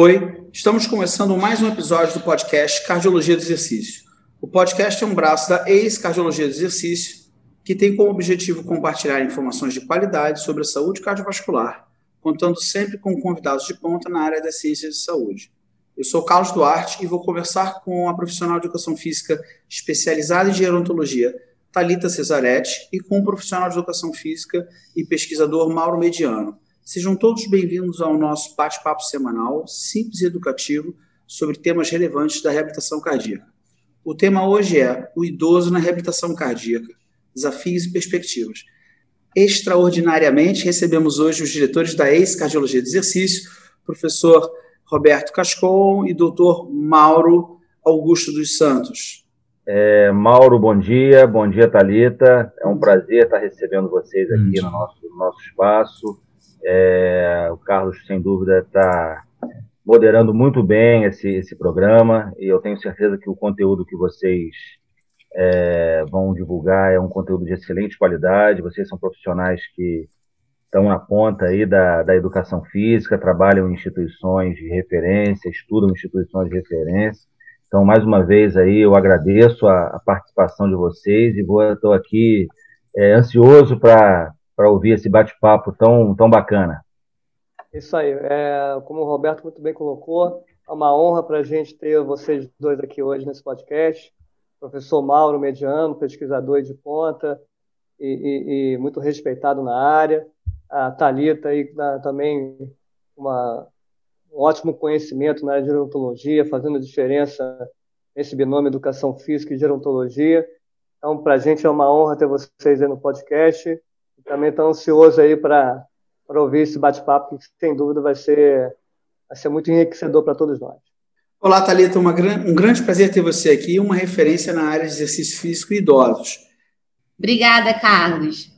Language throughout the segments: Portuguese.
Oi, estamos começando mais um episódio do podcast Cardiologia do Exercício. O podcast é um braço da ex-Cardiologia do Exercício, que tem como objetivo compartilhar informações de qualidade sobre a saúde cardiovascular, contando sempre com convidados de ponta na área das ciências de saúde. Eu sou Carlos Duarte e vou conversar com a profissional de educação física especializada em gerontologia, Talita Cesaretti, e com o profissional de educação física e pesquisador Mauro Mediano Sejam todos bem-vindos ao nosso bate-papo semanal, simples e educativo, sobre temas relevantes da reabilitação cardíaca. O tema hoje é o idoso na reabilitação cardíaca, desafios e perspectivas. Extraordinariamente, recebemos hoje os diretores da ex-cardiologia de exercício, professor Roberto Cascon e doutor Mauro Augusto dos Santos. É, Mauro, bom dia. Bom dia, Talita. É um prazer estar recebendo vocês aqui no nosso, no nosso espaço. É, o Carlos, sem dúvida, está moderando muito bem esse, esse programa e eu tenho certeza que o conteúdo que vocês é, vão divulgar é um conteúdo de excelente qualidade. Vocês são profissionais que estão na ponta aí da, da educação física, trabalham em instituições de referência, estudam instituições de referência. Então, mais uma vez aí, eu agradeço a, a participação de vocês e estou aqui é, ansioso para para ouvir esse bate-papo tão, tão bacana. Isso aí. É, como o Roberto muito bem colocou, é uma honra para a gente ter vocês dois aqui hoje nesse podcast. Professor Mauro Mediano, pesquisador de ponta e, e, e muito respeitado na área. A Thalita aí, na, também uma, um ótimo conhecimento na área de gerontologia, fazendo diferença nesse binômio educação física e gerontologia. Então, para a gente é uma honra ter vocês aí no podcast também estou ansioso aí para ouvir esse bate-papo, que sem dúvida vai ser, vai ser muito enriquecedor para todos nós. Olá, Thalita, uma, um grande prazer ter você aqui, uma referência na área de exercício físico e idosos. Obrigada, Carlos.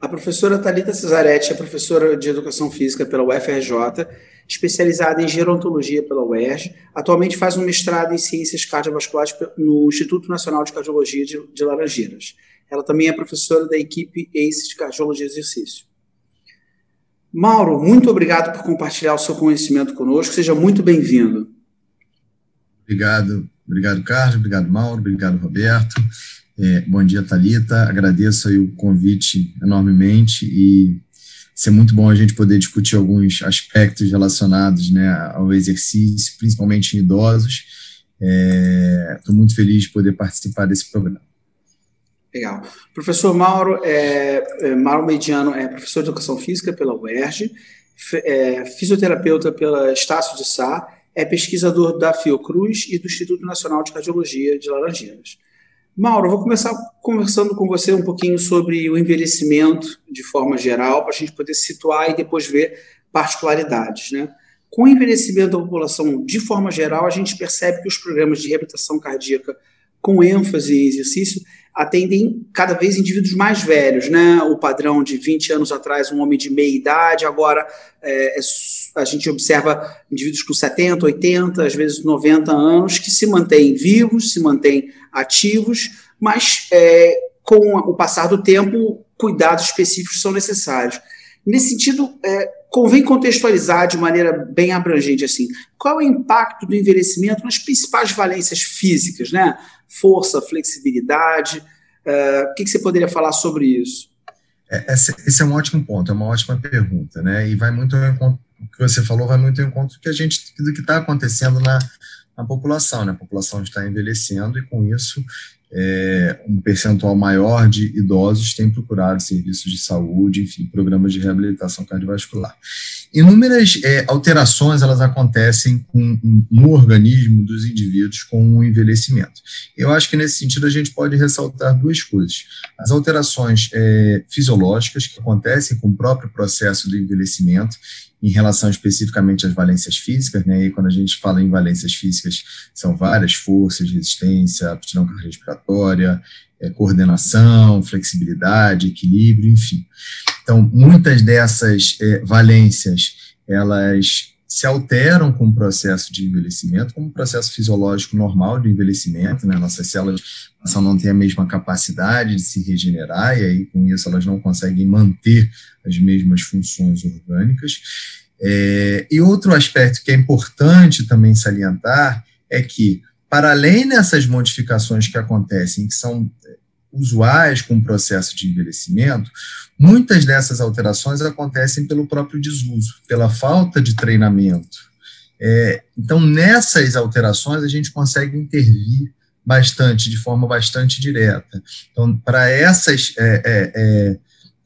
A professora Thalita Cesaretti é professora de Educação Física pela UFRJ, especializada em gerontologia pela UERJ. Atualmente faz um mestrado em Ciências Cardiovasculares no Instituto Nacional de Cardiologia de, de Laranjeiras. Ela também é professora da equipe ACE de Cardiologia e Exercício. Mauro, muito obrigado por compartilhar o seu conhecimento conosco. Seja muito bem-vindo. Obrigado, obrigado, Carlos. Obrigado, Mauro. Obrigado, Roberto. É, bom dia, Talita. Agradeço aí o convite enormemente e ser muito bom a gente poder discutir alguns aspectos relacionados né, ao exercício, principalmente em idosos. Estou é, muito feliz de poder participar desse programa. Legal. Professor Mauro, é, é, Mauro Mediano é professor de Educação Física pela UERJ, é, fisioterapeuta pela Estácio de Sá, é pesquisador da Fiocruz e do Instituto Nacional de Cardiologia de Laranjeiras. Mauro, vou começar conversando com você um pouquinho sobre o envelhecimento de forma geral, para a gente poder situar e depois ver particularidades. Né? Com o envelhecimento da população de forma geral, a gente percebe que os programas de reabilitação cardíaca com ênfase em exercício atendem cada vez indivíduos mais velhos, né? O padrão de 20 anos atrás, um homem de meia idade, agora é, é a gente observa indivíduos com 70, 80, às vezes 90 anos, que se mantêm vivos, se mantêm ativos, mas é, com o passar do tempo, cuidados específicos são necessários. Nesse sentido, é, convém contextualizar de maneira bem abrangente assim, qual é o impacto do envelhecimento nas principais valências físicas, né? Força, flexibilidade. Uh, o que, você poderia falar sobre isso? É, esse, esse, é um ótimo ponto, é uma ótima pergunta, né? E vai muito ao encontro, o que você falou vai muito ao encontro do que a gente, do que está acontecendo na, na população, né? A população está envelhecendo e com isso é, um percentual maior de idosos tem procurado serviços de saúde, enfim, programas de reabilitação cardiovascular. Inúmeras é, alterações elas acontecem com, no organismo dos indivíduos com o envelhecimento. Eu acho que nesse sentido a gente pode ressaltar duas coisas: as alterações é, fisiológicas que acontecem com o próprio processo do envelhecimento em relação especificamente às valências físicas, né? E quando a gente fala em valências físicas, são várias forças, resistência, aptidão cardiorrespiratória, é, coordenação, flexibilidade, equilíbrio, enfim. Então, muitas dessas é, valências, elas se alteram com o processo de envelhecimento, como um processo fisiológico normal de envelhecimento, né? Nossas células passam a não ter a mesma capacidade de se regenerar, e aí com isso elas não conseguem manter as mesmas funções orgânicas. É, e outro aspecto que é importante também salientar é que, para além dessas modificações que acontecem, que são usuais com o processo de envelhecimento, muitas dessas alterações acontecem pelo próprio desuso, pela falta de treinamento. É, então, nessas alterações, a gente consegue intervir bastante, de forma bastante direta. Então, para essas é, é, é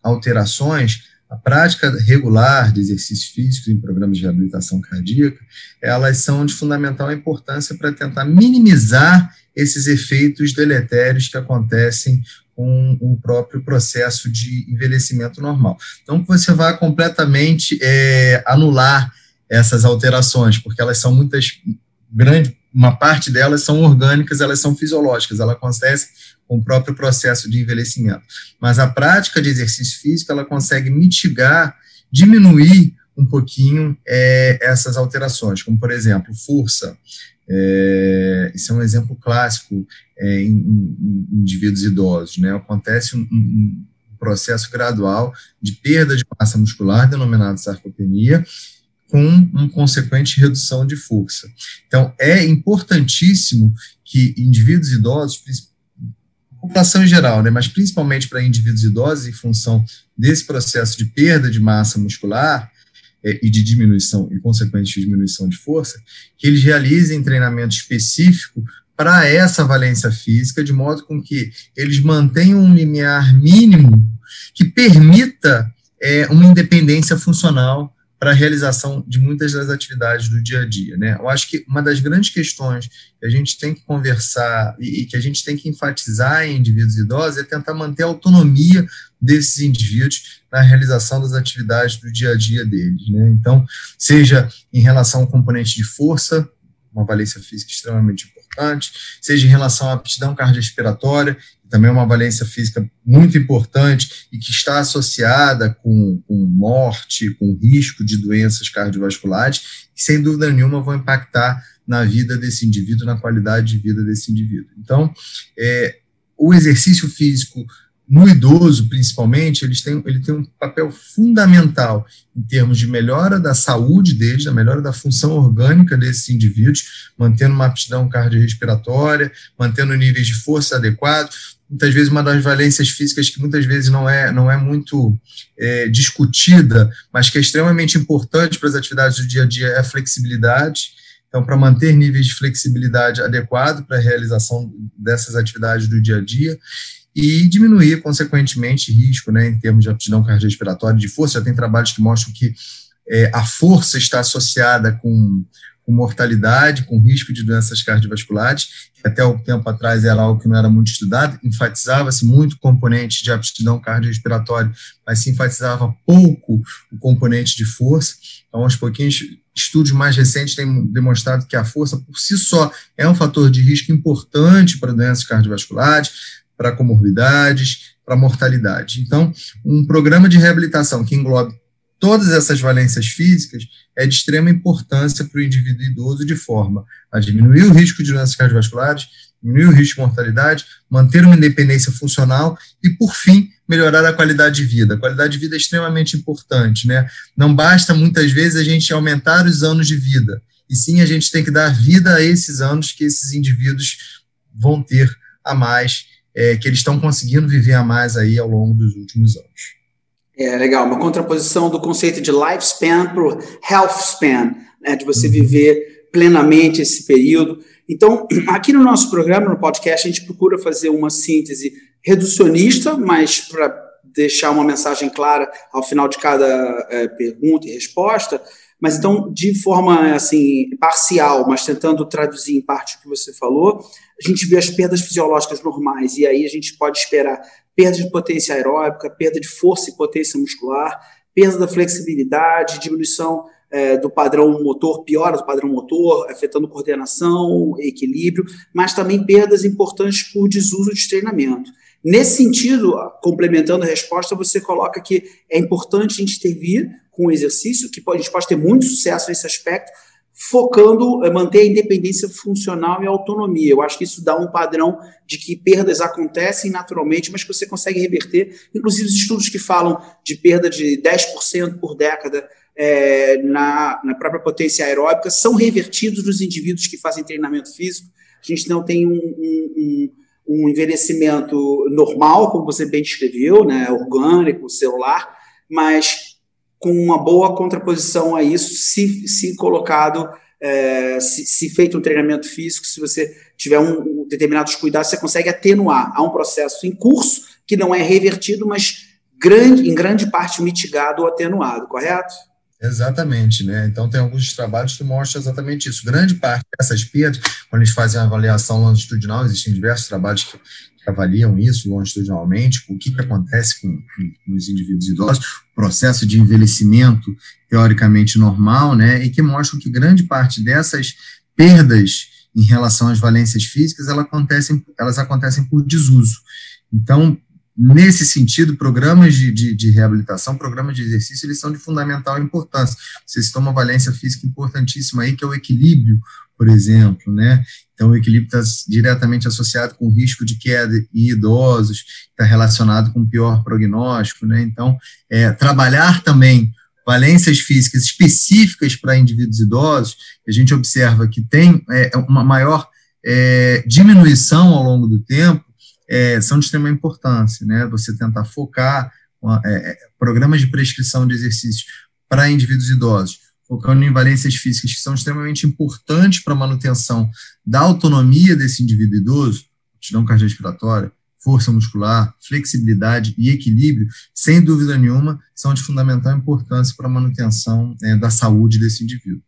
alterações, a prática regular de exercícios físicos em programas de reabilitação cardíaca, elas são de fundamental importância para tentar minimizar esses efeitos deletérios que acontecem com o próprio processo de envelhecimento normal. Então, você vai completamente é, anular essas alterações, porque elas são muitas, grande, uma parte delas são orgânicas, elas são fisiológicas, ela acontece com o próprio processo de envelhecimento. Mas a prática de exercício físico, ela consegue mitigar, diminuir um pouquinho é, essas alterações, como, por exemplo, força. É, isso é um exemplo clássico é, em, em, indivíduos idosos. Né? Acontece um, um processo gradual de perda de massa muscular, denominado sarcopenia, com uma consequente redução de força. Então, é importantíssimo que indivíduos idosos, população em geral, né, mas principalmente para indivíduos idosos, em função desse processo de perda de massa muscular é, e de diminuição, e consequente diminuição de força, que eles realizem treinamento específico para essa valência física, de modo com que eles mantenham um limiar mínimo que permita é, uma independência funcional para a realização de muitas das atividades do dia a dia. Né? Eu acho que uma das grandes questões que a gente tem que conversar e, que a gente tem que enfatizar em indivíduos idosos é tentar manter a autonomia desses indivíduos na realização das atividades do dia a dia deles. Né? Então, seja em relação ao componente de força, uma valência física extremamente importante, seja em relação à aptidão cardiorrespiratória, também é uma valência física muito importante e que está associada com, com morte, com risco de doenças cardiovasculares, que sem dúvida nenhuma vão impactar na vida desse indivíduo, na qualidade de vida desse indivíduo. Então, é, o exercício físico no idoso, principalmente, eles têm, ele tem um papel fundamental em termos de melhora da saúde deles, da melhora da função orgânica desses indivíduos, mantendo uma aptidão cardiorrespiratória, mantendo níveis de força adequados. Muitas vezes, uma das valências físicas que muitas vezes não é, não é muito é, discutida, mas que é extremamente importante para as atividades do dia a dia é a flexibilidade. Então, para manter níveis de flexibilidade adequados para a realização dessas atividades do dia a dia e diminuir, consequentemente, risco né, em termos de aptidão cardiorrespiratória, de força. Já tem trabalhos que mostram que é, a força está associada com, com, mortalidade, com risco de doenças cardiovasculares, que até o tempo atrás era algo que não era muito estudado, enfatizava-se muito o componente de aptidão cardiorrespiratória, mas se enfatizava pouco o componente de força. Então, aos pouquinhos, estudos mais recentes têm demonstrado que a força, por si só, é um fator de risco importante para doenças cardiovasculares, para comorbidades, para mortalidade. Então, um programa de reabilitação que englobe todas essas valências físicas é de extrema importância para o indivíduo idoso, de forma a diminuir o risco de doenças cardiovasculares, diminuir o risco de mortalidade, manter uma independência funcional e, por fim, melhorar a qualidade de vida. A qualidade de vida é extremamente importante, né? Não basta muitas vezes a gente aumentar os anos de vida, e sim a gente tem que dar vida a esses anos que esses indivíduos vão ter a mais é, que eles estão conseguindo viver a mais aí ao longo dos últimos anos. É legal, uma contraposição do conceito de lifespan para o health span, né, de você viver plenamente esse período. Então, aqui no nosso programa, no podcast, a gente procura fazer uma síntese reducionista, mas para deixar uma mensagem clara ao final de cada é, pergunta e resposta, mas então, de forma assim parcial, mas tentando traduzir em parte o que você falou, a gente vê as perdas fisiológicas normais, e aí a gente pode esperar perda de potência aeróbica, perda de força e potência muscular, perda da flexibilidade, diminuição é, do padrão motor, piora do padrão motor, afetando coordenação, equilíbrio, mas também perdas importantes por desuso de treinamento. Nesse sentido, complementando a resposta, você coloca que é importante a gente intervir com o exercício, que a gente pode ter muito sucesso nesse aspecto, focando, eh, manter a independência funcional e autonomia. Eu acho que isso dá um padrão de que perdas acontecem naturalmente, mas que você consegue reverter. Inclusive, os estudos que falam de perda de 10% por década é, na, na própria potência aeróbica são revertidos nos indivíduos que fazem treinamento físico. A gente não tem um, um, um envelhecimento normal, como você bem descreveu, né, orgânico, celular, mas com uma boa contraposição a isso, se, se colocado, é, se, se, feito um treinamento físico, se você tiver um, um, determinados cuidados, você consegue atenuar. Há um processo em curso que não é revertido, mas grande, em grande parte mitigado ou atenuado, correto? Exatamente, né? Então tem alguns trabalhos que mostram exatamente isso. Grande parte dessas perdas, quando eles fazem a avaliação longitudinal, existem diversos trabalhos que, que avaliam isso longitudinalmente, o que, que acontece com, com, os indivíduos idosos, o processo de envelhecimento teoricamente normal, né? E que mostram que grande parte dessas perdas em relação às valências físicas, elas acontecem, elas acontecem por desuso. Então, Nesse sentido, programas de, de, de, reabilitação, programas de exercício, eles são de fundamental importância. Vocês estão uma valência física importantíssima aí, que é o equilíbrio, por exemplo, né? Então, o equilíbrio está diretamente associado com o risco de queda em idosos, está relacionado com pior prognóstico, né? Então, é, trabalhar também valências físicas específicas para indivíduos idosos, a gente observa que tem é, uma maior é, diminuição ao longo do tempo, é, são de extrema importância, né? Você tentar focar é, é, programas de prescrição de exercícios para indivíduos idosos, focando em valências físicas que são extremamente importantes para a manutenção da autonomia desse indivíduo idoso, aptidão cardiorrespiratória, força muscular, flexibilidade e equilíbrio, sem dúvida nenhuma, são de fundamental importância para a manutenção é, da saúde desse indivíduo.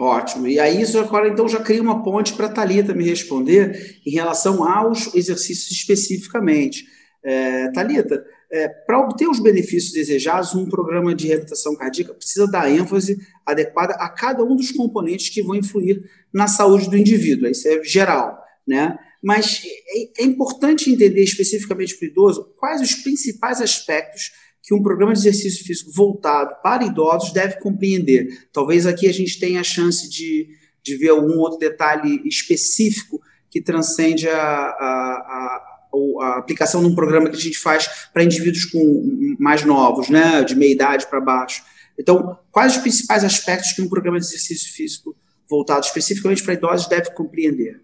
Ótimo. E aí, isso agora, então, já cria uma ponte para a Thalita me responder em relação aos exercícios especificamente. É, Thalita, é, para obter os benefícios desejados, um programa de reabilitação cardíaca precisa dar ênfase adequada a cada um dos componentes que vão influir na saúde do indivíduo. Isso é geral, né? Mas é, é importante entender especificamente para o idoso quais os principais aspectos que um programa de exercício físico voltado para idosos deve compreender. Talvez aqui a gente tenha a chance de, de ver algum outro detalhe específico que transcende a, a, a, a aplicação de um programa que a gente faz para indivíduos com mais novos, né, de meia idade para baixo. Então, quais os principais aspectos que um programa de exercício físico voltado especificamente para idosos deve compreender?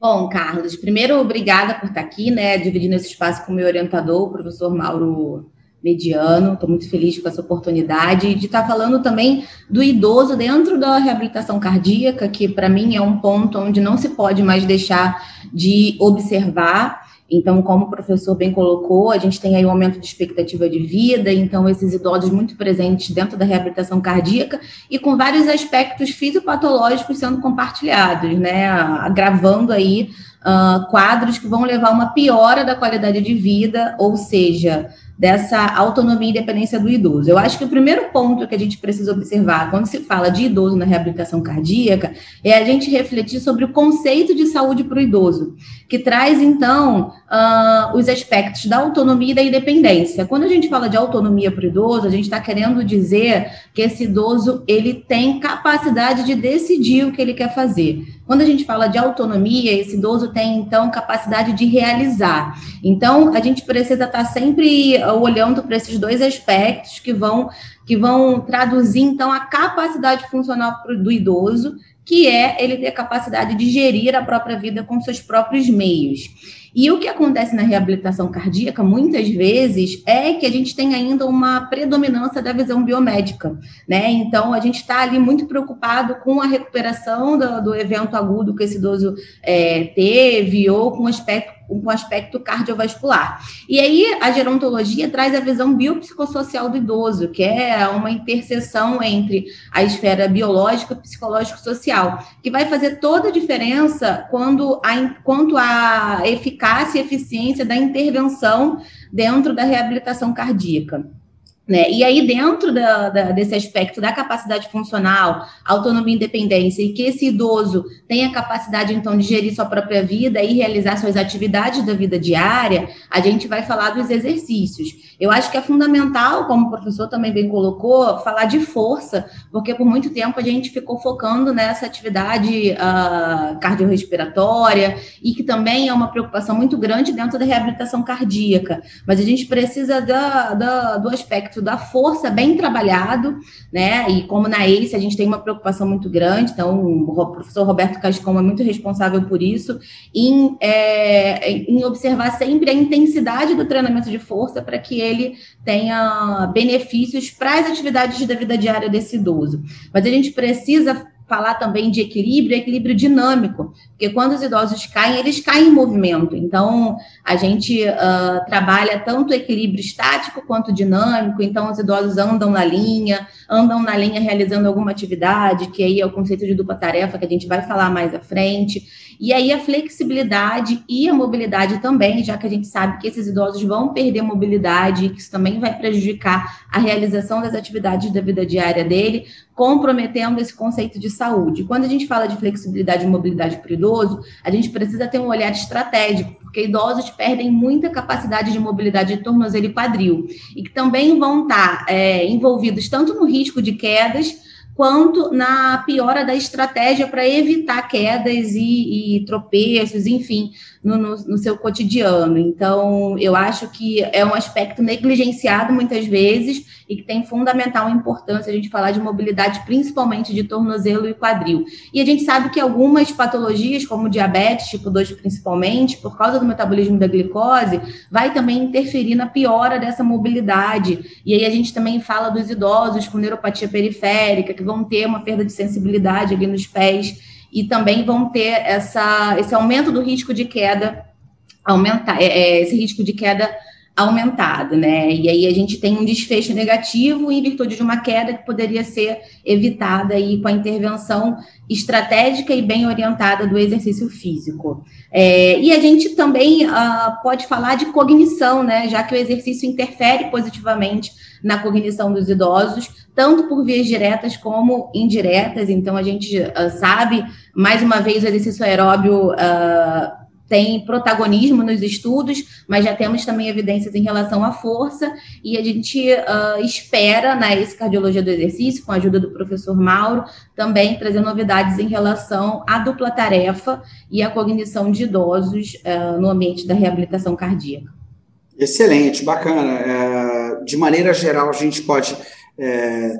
Bom, Carlos, primeiro, obrigada por estar aqui, né, dividindo esse espaço com o meu orientador, o professor Mauro Mediano. Estou muito feliz com essa oportunidade. De estar falando também do idoso dentro da reabilitação cardíaca, que para mim é um ponto onde não se pode mais deixar de observar. Então, como o professor bem colocou, a gente tem aí um aumento de expectativa de vida, então esses idosos muito presentes dentro da reabilitação cardíaca e com vários aspectos fisiopatológicos sendo compartilhados, né, agravando aí uh, quadros que vão levar a uma piora da qualidade de vida, ou seja, dessa autonomia e independência do idoso. Eu acho que o primeiro ponto que a gente precisa observar quando se fala de idoso na reabilitação cardíaca é a gente refletir sobre o conceito de saúde para o idoso, que traz, então, uh, os aspectos da autonomia e da independência. Quando a gente fala de autonomia para o idoso, a gente está querendo dizer que esse idoso ele tem capacidade de decidir o que ele quer fazer. Quando a gente fala de autonomia, esse idoso tem, então, capacidade de realizar. Então, a gente precisa estar tá sempre olhando para esses dois aspectos que vão, que vão traduzir, então, a capacidade funcional do idoso, que é ele ter a capacidade de gerir a própria vida com seus próprios meios. E o que acontece na reabilitação cardíaca, muitas vezes, é que a gente tem ainda uma predominância da visão biomédica, né? Então, a gente está ali muito preocupado com a recuperação do, do evento agudo que esse idoso é, teve, ou com o aspecto um aspecto cardiovascular. E aí a gerontologia traz a visão biopsicossocial do idoso, que é uma interseção entre a esfera biológica, psicológico social, que vai fazer toda a diferença quando a, quanto à eficácia e eficiência da intervenção dentro da reabilitação cardíaca. Né? E aí, dentro da, da, desse aspecto da capacidade funcional, autonomia e independência, e que esse idoso tenha capacidade, então, de gerir sua própria vida e realizar suas atividades da vida diária, a gente vai falar dos exercícios. Eu acho que é fundamental, como o professor também bem colocou, falar de força, porque por muito tempo a gente ficou focando nessa atividade uh, cardiorrespiratória, e que também é uma preocupação muito grande dentro da reabilitação cardíaca. Mas a gente precisa da, do aspecto aspecto da força bem trabalhado, né? E como na ACE a gente tem uma preocupação muito grande, então o professor Roberto Cascão é muito responsável por isso, em, é, em observar sempre a intensidade do treinamento de força para que ele tenha benefícios para as atividades da vida diária desse idoso. Mas a gente precisa falar também de equilíbrio, equilíbrio dinâmico, porque quando os idosos caem, eles caem em movimento. Então, a gente uh, trabalha tanto equilíbrio estático quanto dinâmico. Então, os idosos andam na linha, andam na linha realizando alguma atividade, que aí é o conceito de dupla tarefa, que a gente vai falar mais à frente. E aí a flexibilidade e a mobilidade também, já que a gente sabe que esses idosos vão perder mobilidade e que isso também vai prejudicar a realização das atividades da vida diária dele, comprometendo esse conceito de saúde. Quando a gente fala de flexibilidade e mobilidade para o idoso, a gente precisa ter um olhar estratégico, porque idosos perdem muita capacidade de mobilidade de tornozelo e quadril, e que também vão estar é, envolvidos tanto no risco de quedas, quanto na piora da estratégia para evitar quedas e, e tropeços, enfim, no, no, no, seu cotidiano. Então, eu acho que é um aspecto negligenciado muitas vezes e que tem fundamental importância a gente falar de mobilidade, principalmente de tornozelo e quadril. E a gente sabe que algumas patologias, como diabetes tipo 2 principalmente, por causa do metabolismo da glicose, vai também interferir na piora dessa mobilidade. E aí a gente também fala dos idosos com neuropatia periférica, que vão ter uma perda de sensibilidade ali nos pés e também vão ter essa, esse aumento do risco de queda, aumentar, é, é, esse risco de queda aumentado, né? E aí a gente tem um desfecho negativo em virtude de uma queda que poderia ser evitada aí com a intervenção estratégica e bem orientada do exercício físico. É, e a gente também uh, pode falar de cognição, né? Já que o exercício interfere positivamente na cognição dos idosos, tanto por vias diretas como indiretas. Então, a gente uh, sabe, mais uma vez, o exercício aeróbio uh, tem protagonismo nos estudos, mas já temos também evidências em relação à força, e a gente uh, espera, na né, cardiologia do exercício, com a ajuda do professor Mauro, também trazer novidades em relação à dupla tarefa e à cognição de idosos uh, no ambiente da reabilitação cardíaca. Excelente, bacana. É, de maneira geral, a gente pode é,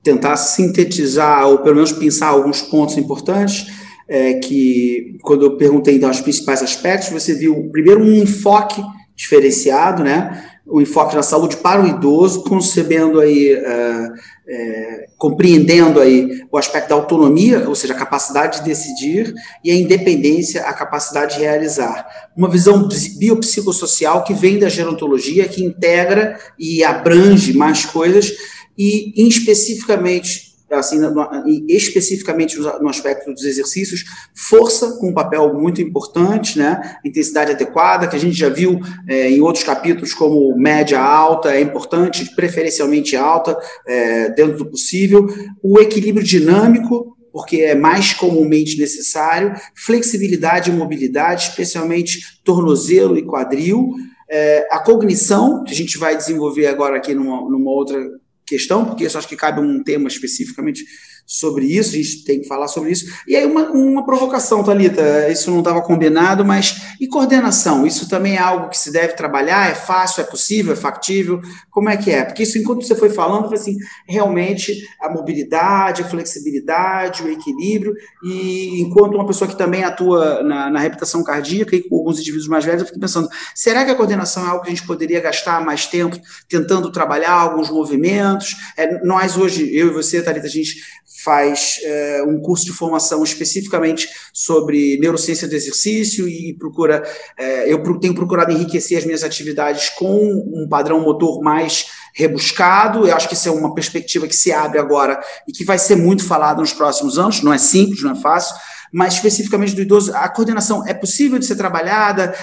tentar sintetizar ou pelo menos pensar alguns pontos importantes. É, que quando eu perguntei então, os principais aspectos, você viu primeiro um enfoque diferenciado, né? O enfoque na saúde para o idoso, concebendo aí, é, é, compreendendo aí o aspecto da autonomia, ou seja, a capacidade de decidir, e a independência, a capacidade de realizar. Uma visão biopsicossocial que vem da gerontologia, que integra e abrange mais coisas, e especificamente assim, no, especificamente no aspecto dos exercícios, força com um papel muito importante, né? Intensidade adequada, que a gente já viu é, em outros capítulos, como média alta, é importante, preferencialmente alta, é, dentro do possível. O equilíbrio dinâmico, porque é mais comumente necessário, flexibilidade e mobilidade, especialmente tornozelo e quadril. É, a cognição, que a gente vai desenvolver agora aqui numa, numa outra questão, porque isso acho que cabe um tema especificamente sobre isso, a gente tem que falar sobre isso. E aí, uma, uma provocação, Thalita, isso não estava combinado, mas e coordenação? Isso também é algo que se deve trabalhar? É fácil, é possível, é factível? Como é que é? Porque isso, enquanto você foi falando, foi assim, realmente a mobilidade, a flexibilidade, o equilíbrio, e enquanto uma pessoa que também atua na, na reabilitação cardíaca e com alguns indivíduos mais velhos, eu fico pensando, será que a coordenação é algo que a gente poderia gastar mais tempo tentando trabalhar alguns movimentos? É, nós hoje, eu e você, Thalita, a gente faz é, um curso de formação especificamente sobre neurociência do exercício e procura, é, eu tenho procurado enriquecer as minhas atividades com um padrão motor mais rebuscado. Eu acho que isso é uma perspectiva que se abre agora e que vai ser muito falada nos próximos anos. Não é simples, não é fácil, mas especificamente do idoso, a coordenação é possível de ser trabalhada,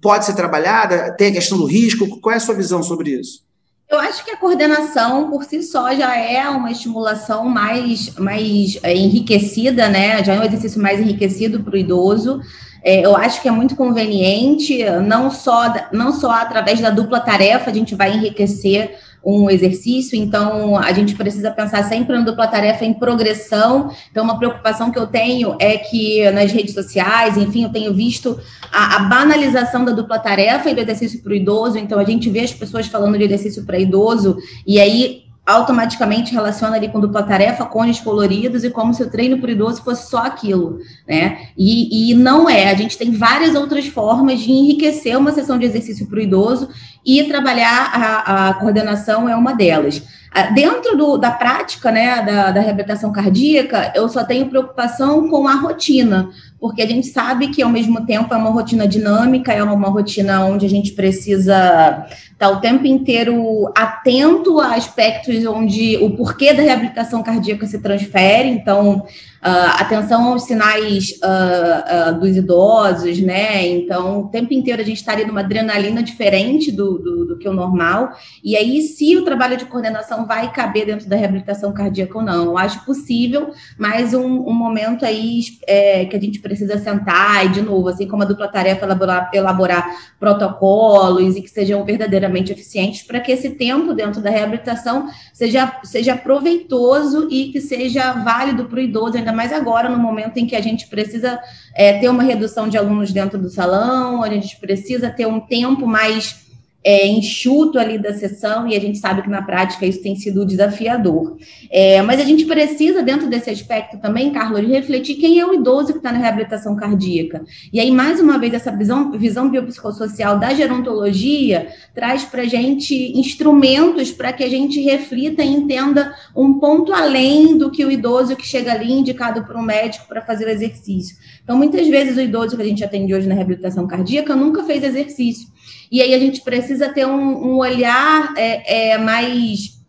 pode ser trabalhada, tem a questão do risco. Qual é a sua visão sobre isso? Eu acho que a coordenação por si só já é uma estimulação mais, mais é, enriquecida, né? Já é um exercício mais enriquecido para o idoso. É, eu acho que é muito conveniente, não só, não só através da dupla tarefa a gente vai enriquecer um exercício, então a gente precisa pensar sempre na dupla tarefa em progressão. Então, uma preocupação que eu tenho é que nas redes sociais, enfim, eu tenho visto a, a banalização da dupla tarefa e do exercício para o idoso. Então, a gente vê as pessoas falando de exercício para idoso, e aí automaticamente relaciona ali com dupla tarefa, cones coloridos, e como se o treino por idoso fosse só aquilo, né? E, e não é, a gente tem várias outras formas de enriquecer uma sessão de exercício para o idoso e trabalhar a, a coordenação é uma delas. Ah, dentro do, da prática né, da, da reabilitação cardíaca, eu só tenho preocupação com a rotina, porque a gente sabe que, ao mesmo tempo, é uma rotina dinâmica, é uma rotina onde a gente precisa estar o tempo inteiro atento a aspectos onde o porquê da reabilitação cardíaca se transfere. Então, Uh, atenção aos sinais uh, uh, dos idosos, né? Então, o tempo inteiro a gente estaria numa adrenalina diferente do, do, do, que o normal. E aí, se o trabalho de coordenação vai caber dentro da reabilitação cardíaca ou não, eu acho possível, mas um, um momento aí é, que a gente precisa sentar e, de novo, assim como a dupla tarefa, elaborar, elaborar protocolos e que sejam verdadeiramente eficientes para que esse tempo dentro da reabilitação seja, seja proveitoso e que seja válido para o idoso, ainda ainda mais agora, no momento em que a gente precisa é, ter uma redução de alunos dentro do salão, a gente precisa ter um tempo mais é, enxuto ali da sessão, e a gente sabe que na prática isso tem sido desafiador. É, mas a gente precisa, dentro desse aspecto também, Carlos, refletir quem é o idoso que está na reabilitação cardíaca. E aí, mais uma vez, essa visão, visão biopsicossocial da gerontologia traz para a gente instrumentos para que a gente reflita e entenda um ponto além do que o idoso que chega ali indicado por um médico para fazer o exercício. Então, muitas vezes, o idoso que a gente atende hoje na reabilitação cardíaca nunca fez exercício. E aí a gente precisa ter um, um olhar é, é, mais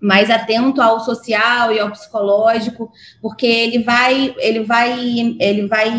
mais atento ao social e ao psicológico, porque ele vai ele vai ele vai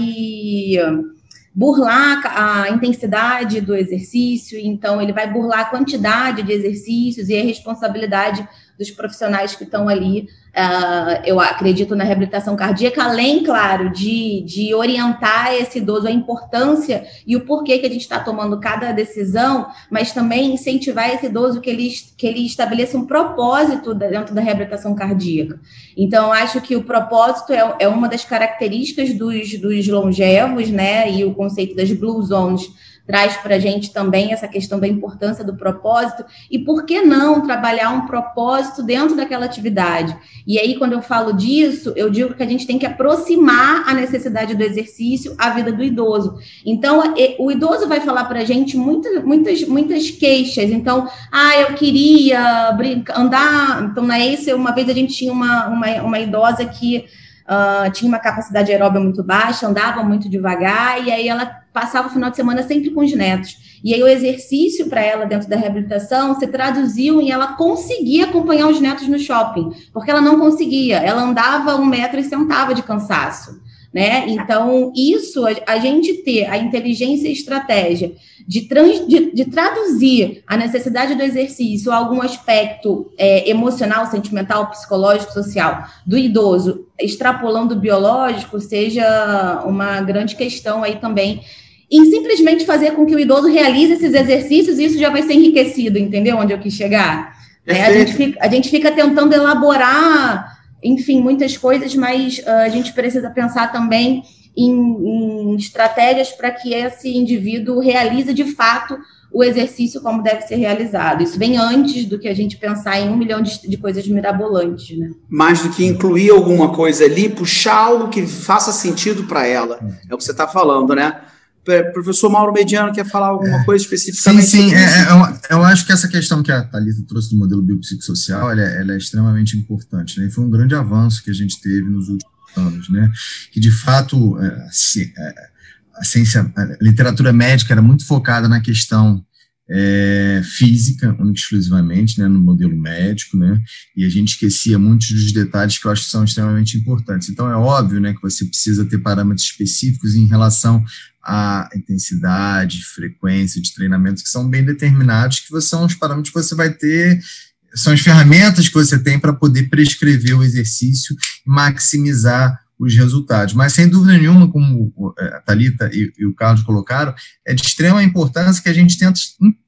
burlar a intensidade do exercício, então ele vai burlar a quantidade de exercícios e a responsabilidade dos profissionais que estão ali Uh, eu acredito na reabilitação cardíaca, além, claro, de, de orientar esse idoso a importância e o porquê que a gente está tomando cada decisão, mas também incentivar esse idoso que ele, que ele estabeleça um propósito dentro da reabilitação cardíaca. Então, acho que o propósito é, é uma das características dos, dos longevos, né? E o conceito das blue zones traz para a gente também essa questão da importância do propósito e por que não trabalhar um propósito dentro daquela atividade. E aí, quando eu falo disso, eu digo que a gente tem que aproximar a necessidade do exercício à vida do idoso. Então, o idoso vai falar para a gente muitas, muitas, muitas queixas. Então, ah, eu queria brincar, andar. Então, na esse uma vez a gente tinha uma, uma, uma idosa que uh, tinha uma capacidade aeróbica muito baixa, andava muito devagar, e aí ela passava o final de semana sempre com os netos. E aí o exercício para ela dentro da reabilitação se traduziu em ela conseguir acompanhar os netos no shopping, porque ela não conseguia, ela andava um metro e sentava de cansaço né? Então, isso, a, gente ter a inteligência e estratégia de, trans, de, de, traduzir a necessidade do exercício a algum aspecto é, emocional, sentimental, psicológico, social do idoso, extrapolando o biológico, seja uma grande questão aí também em simplesmente fazer com que o idoso realize esses exercícios, isso já vai ser enriquecido, entendeu? Onde eu quis chegar. É, a, gente fica, a gente fica tentando elaborar enfim, muitas coisas, mas uh, a gente precisa pensar também em, em estratégias para que esse indivíduo realize de fato o exercício como deve ser realizado. Isso vem antes do que a gente pensar em um milhão de, de coisas mirabolantes, né? Mais do que incluir alguma coisa ali, puxar algo que faça sentido para ela. É o que você está falando, né? Professor Mauro Mediano quer falar alguma é. coisa especificamente? Sim, sim. É, é, eu, eu, acho que essa questão que a Thalita trouxe do modelo biopsicossocial, ela, é, ela é extremamente importante, né? E foi um grande avanço que a gente teve nos últimos anos, né? Que, de fato, é, a ciência, a literatura médica era muito focada na questão é, física, exclusivamente, né, no modelo médico, né, e a gente esquecia muitos dos detalhes que eu acho que são extremamente importantes. Então, é óbvio, né, que você precisa ter parâmetros específicos em relação à intensidade, frequência de treinamentos que são bem determinados, que são os parâmetros que você vai ter, são as ferramentas que você tem para poder prescrever o exercício e maximizar os resultados. Mas, sem dúvida nenhuma, como é, a Thalita e, e, o Carlos colocaram, é de extrema importância que a gente tente,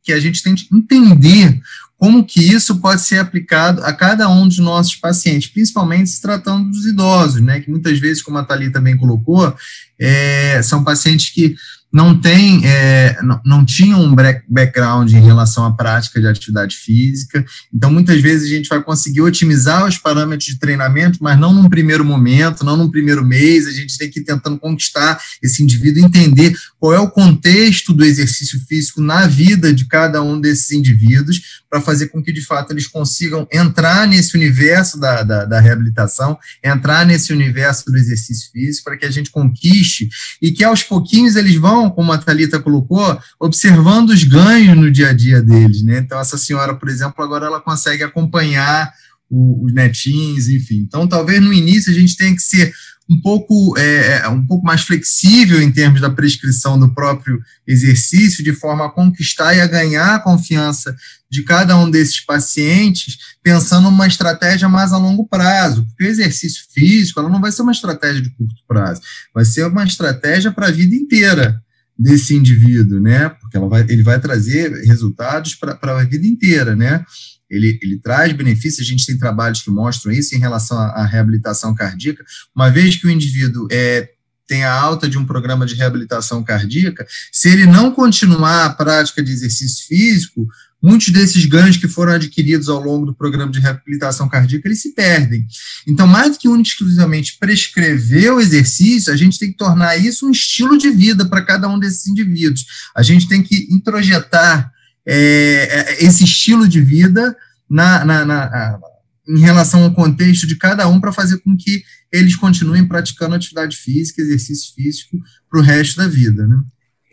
que a gente tente entender como que isso pode ser aplicado a cada um dos nossos pacientes, principalmente se tratando dos idosos, né, que muitas vezes, como a Thalita bem colocou, é, são pacientes que não tem, é, não, não tinham um background em relação à prática de atividade física, então muitas vezes a gente vai conseguir otimizar os parâmetros de treinamento, mas não num primeiro momento, não num primeiro mês, a gente tem que ir tentando conquistar esse indivíduo, entender qual é o contexto do exercício físico na vida de cada um desses indivíduos, para fazer com que, de fato, eles consigam entrar nesse universo da, da, da reabilitação, entrar nesse universo do exercício físico, para que a gente conquiste e que aos pouquinhos eles vão como a Thalita colocou, observando os ganhos no dia a dia deles, né? Então, essa senhora, por exemplo, agora ela consegue acompanhar os netinhos, enfim. Então, talvez no início a gente tenha que ser um pouco, é, é, um pouco mais flexível em termos da prescrição do próprio exercício, de forma a conquistar e a ganhar a confiança de cada um desses pacientes, pensando numa estratégia mais a longo prazo, porque o exercício físico ela não vai ser uma estratégia de curto prazo, vai ser uma estratégia para a vida inteira desse indivíduo, né? Porque vai, ele vai trazer resultados para a vida inteira, né? Ele, ele traz benefícios, a gente tem trabalhos que mostram isso em relação à, à reabilitação cardíaca. Uma vez que o indivíduo é, tem a alta de um programa de reabilitação cardíaca, se ele não continuar a prática de exercício físico, muitos desses ganhos que foram adquiridos ao longo do programa de reabilitação cardíaca, eles se perdem. Então, mais do que única exclusivamente prescrever o exercício, a gente tem que tornar isso um estilo de vida para cada um desses indivíduos. A gente tem que introjetar é, é esse estilo de vida na, na, na, em relação ao contexto de cada um para fazer com que eles continuem praticando atividade física, exercício físico para o resto da vida, né?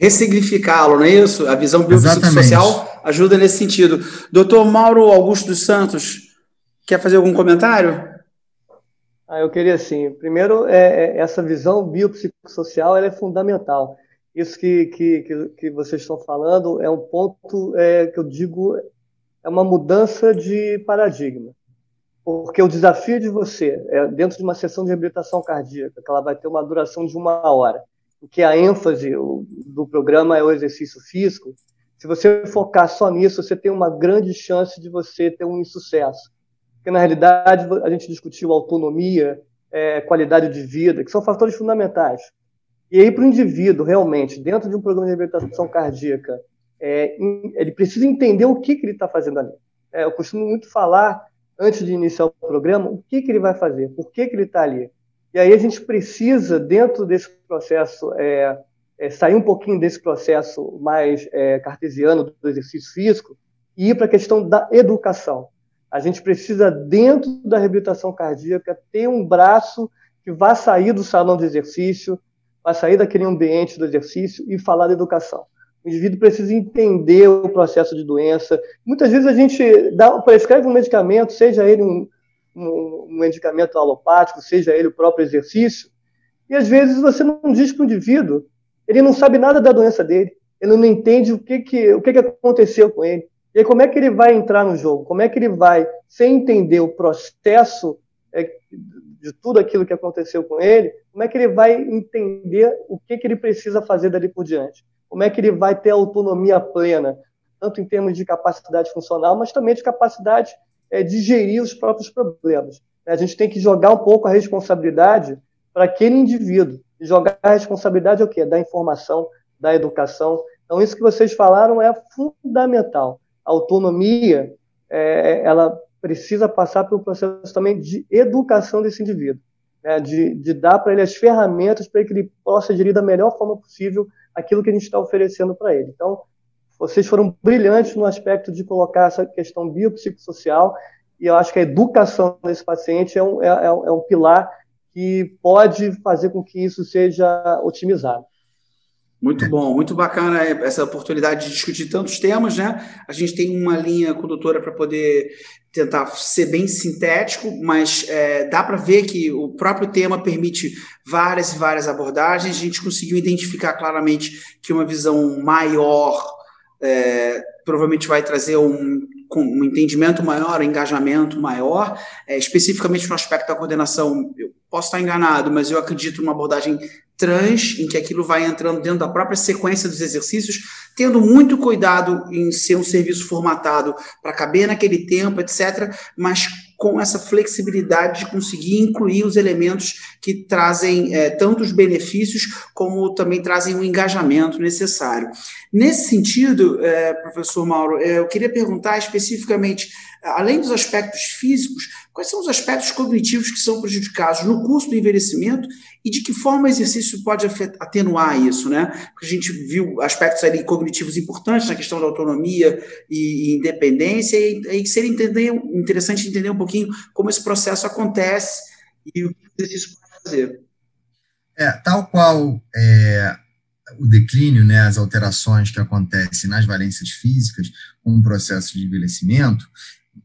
ressignificá-lo, não é isso? A visão biopsicossocial ajuda nesse sentido. Doutor Mauro Augusto dos Santos, quer fazer algum comentário? Ah, eu queria sim. Primeiro, é, é, essa visão biopsicossocial é fundamental. Isso que, que, que, que, vocês estão falando é um ponto é, que eu digo é uma mudança de paradigma. Porque o desafio de você, é, dentro de uma sessão de reabilitação cardíaca, que ela vai ter uma duração de uma hora, que a ênfase do programa é o exercício físico, se você focar só nisso, você tem uma grande chance de você ter um insucesso. Porque, na realidade, a gente discutiu autonomia, é, qualidade de vida, que são fatores fundamentais. E aí, para o indivíduo, realmente, dentro de um programa de reabilitação cardíaca, é, ele precisa entender o que, que ele está fazendo ali. É, eu costumo muito falar, antes de iniciar o programa, o que, que ele vai fazer, por que, que ele está ali. E aí a gente precisa, dentro desse processo, é, é, sair um pouquinho desse processo mais é, cartesiano do exercício físico e ir para a questão da educação. A gente precisa, dentro da reabilitação cardíaca, ter um braço que vá sair do salão de exercício, vai sair daquele ambiente do exercício e falar da educação. O indivíduo precisa entender o processo de doença. Muitas vezes a gente dá, prescreve um medicamento, seja ele um, um, medicamento alopático, seja ele o próprio exercício, e às vezes você não diz para o indivíduo, ele não sabe nada da doença dele, ele não entende o que, que, o que, que aconteceu com ele. E aí, como é que ele vai entrar no jogo? Como é que ele vai, sem entender o processo é, de tudo aquilo que aconteceu com ele, como é que ele vai entender o que, que ele precisa fazer dali por diante? Como é que ele vai ter autonomia plena, tanto em termos de capacidade funcional, mas também de capacidade é, de gerir os próprios problemas. A gente tem que jogar um pouco a responsabilidade para aquele indivíduo. Jogar a responsabilidade é o quê? Da informação, da educação. Então, isso que vocês falaram é fundamental. A autonomia, é, ela precisa passar por um processo também de educação desse indivíduo, né? de, de dar para ele as ferramentas para que ele possa gerir da melhor forma possível aquilo que a gente está oferecendo para ele. Então, vocês foram brilhantes no aspecto de colocar essa questão biopsicossocial e eu acho que a educação desse paciente é um, é, é, é um pilar que pode fazer com que isso seja otimizado. Muito bom, muito bacana essa oportunidade de discutir tantos temas, né? A gente tem uma linha condutora para poder tentar ser bem sintético, mas é, dá para ver que o próprio tema permite várias e várias abordagens. A gente conseguiu identificar claramente que uma visão maior é, provavelmente vai trazer um, um entendimento maior, um engajamento maior, é, especificamente no aspecto da coordenação. Posso estar enganado, mas eu acredito numa abordagem trans, em que aquilo vai entrando dentro da própria sequência dos exercícios, tendo muito cuidado em ser um serviço formatado para caber naquele tempo, etc., mas com essa flexibilidade de conseguir incluir os elementos que trazem é, tanto os benefícios como também trazem o engajamento necessário. Nesse sentido, é, professor Mauro, é, eu queria perguntar especificamente, além dos aspectos físicos, quais são os aspectos cognitivos que são prejudicados no curso do envelhecimento e de que forma o exercício pode atenuar isso, né? Porque a gente viu aspectos ali cognitivos importantes na questão da autonomia e, independência, e, e seria entender, interessante entender um pouquinho como esse processo acontece e o que o exercício pode fazer. É, tal qual é, o declínio, né, as alterações que acontecem nas valências físicas com o processo de envelhecimento,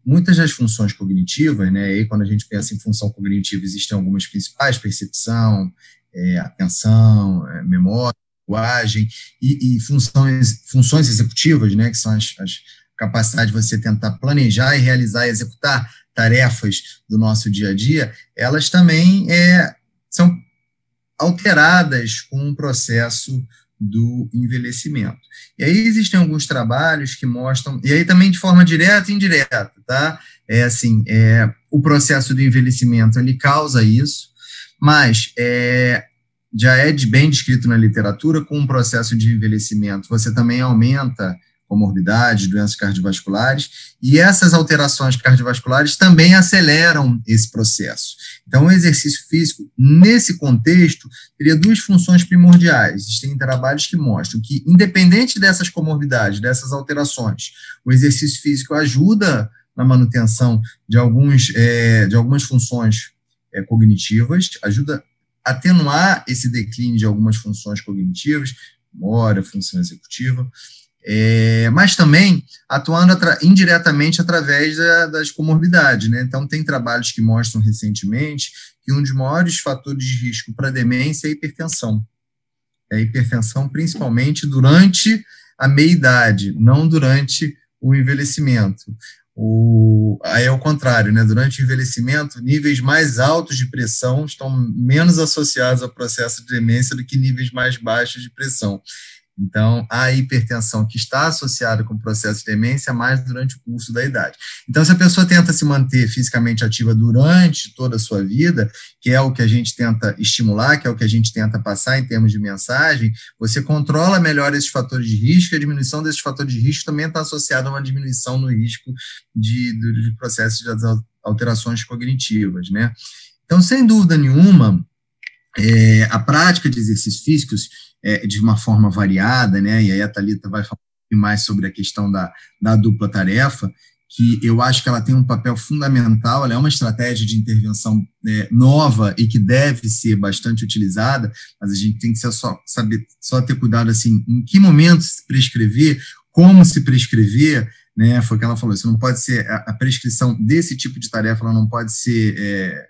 muitas das funções cognitivas, né, aí quando a gente pensa em função cognitiva, existem algumas principais, percepção, é, atenção, é, memória, linguagem, e, e, funções, funções executivas, né, que são as, as capacidades de você tentar planejar e realizar e executar tarefas do nosso dia a dia, elas também é, são alteradas com o processo do envelhecimento. E aí existem alguns trabalhos que mostram, e aí também de forma direta e indireta, tá? É assim, é, o processo do envelhecimento, ele causa isso, mas é, já é bem descrito na literatura, com o processo de envelhecimento, você também aumenta comorbidades, doenças cardiovasculares, e essas alterações cardiovasculares também aceleram esse processo. Então, o exercício físico, nesse contexto, teria duas funções primordiais. Existem trabalhos que mostram que, independente dessas comorbidades, dessas alterações, o exercício físico ajuda na manutenção de, alguns, é, de algumas funções é, cognitivas, ajuda a atenuar esse declínio de algumas funções cognitivas, memória, função executiva, é, mas também atuando atra indiretamente através da, das comorbidades. Né? Então, tem trabalhos que mostram recentemente que um dos maiores fatores de risco para demência é a hipertensão. É a hipertensão, principalmente durante a meia-idade, não durante o envelhecimento. O, aí é o contrário, né? Durante o envelhecimento, níveis mais altos de pressão estão menos associados ao processo de demência do que níveis mais baixos de pressão. Então, a hipertensão que está associada com o processo de demência mais durante o curso da idade. Então, se a pessoa tenta se manter fisicamente ativa durante toda a sua vida, que é o que a gente tenta estimular, que é o que a gente tenta passar em termos de mensagem, você controla melhor esses fatores de risco, e a diminuição desses fatores de risco também está associada a uma diminuição no risco de, de, processos de alterações cognitivas, né? Então, sem dúvida nenhuma, é, a prática de exercícios físicos é, de uma forma variada, né? E aí a Thalita vai falar mais sobre a questão da, da dupla tarefa, que eu acho que ela tem um papel fundamental, ela é uma estratégia de intervenção é, nova e que deve ser bastante utilizada, mas a gente tem que só saber, só ter cuidado assim, em que momento se prescrever, como se prescrever, né? Foi o que ela falou, isso não pode ser a, a prescrição desse tipo de tarefa, ela não pode ser é,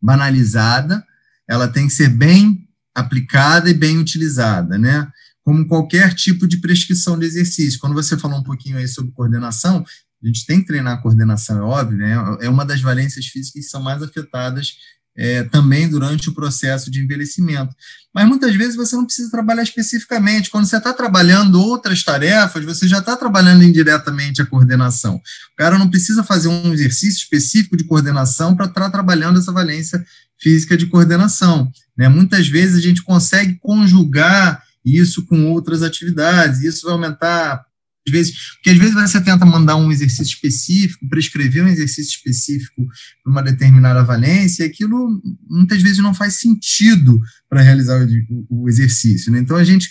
banalizada, ela tem que ser bem aplicada e bem utilizada, né? Como qualquer tipo de prescrição de exercício. Quando você falou um pouquinho aí sobre coordenação, a gente tem que treinar a coordenação, é óbvio, né? É uma das valências físicas que são mais afetadas é, também durante o processo de envelhecimento. Mas muitas vezes você não precisa trabalhar especificamente. Quando você está trabalhando outras tarefas, você já está trabalhando indiretamente a coordenação. O cara não precisa fazer um exercício específico de coordenação para estar tá trabalhando essa valência física de coordenação. Né? Muitas vezes a gente consegue conjugar isso com outras atividades, isso vai aumentar às vezes, porque às vezes você tenta mandar um exercício específico, prescrever um exercício específico para uma determinada valência, e aquilo muitas vezes não faz sentido para realizar o, o exercício. Né? Então a gente,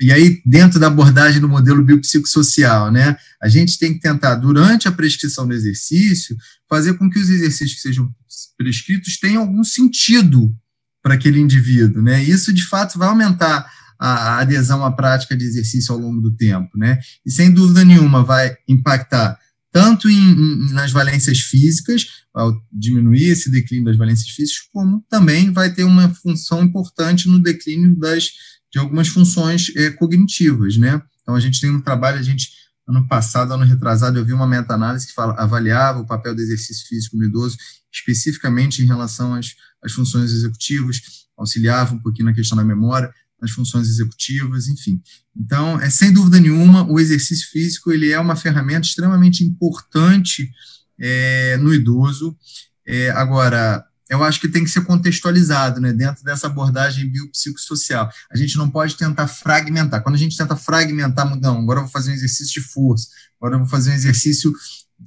e aí dentro da abordagem do modelo biopsicossocial, né, a gente tem que tentar, durante a prescrição do exercício, fazer com que os exercícios que sejam prescritos tenham algum sentido para aquele indivíduo, né? Isso de fato vai aumentar a, adesão à prática de exercício ao longo do tempo, né? E sem dúvida nenhuma vai impactar tanto em, em, nas valências físicas, ao diminuir esse declínio das valências físicas, como também vai ter uma função importante no declínio das, de algumas funções é, cognitivas, né? Então, a gente tem um trabalho, a gente ano passado, ano retrasado, eu vi uma meta-análise que fala, avaliava o papel do exercício físico no idoso, especificamente em relação às, às funções executivas, auxiliava um pouquinho na questão da memória, nas funções executivas, enfim. Então, é sem dúvida nenhuma, o exercício físico ele é uma ferramenta extremamente importante é, no idoso. É, agora, eu acho que tem que ser contextualizado, né, dentro dessa abordagem biopsicossocial. A gente não pode tentar fragmentar. Quando a gente tenta fragmentar, não, agora eu vou fazer um exercício de força, agora eu vou fazer um exercício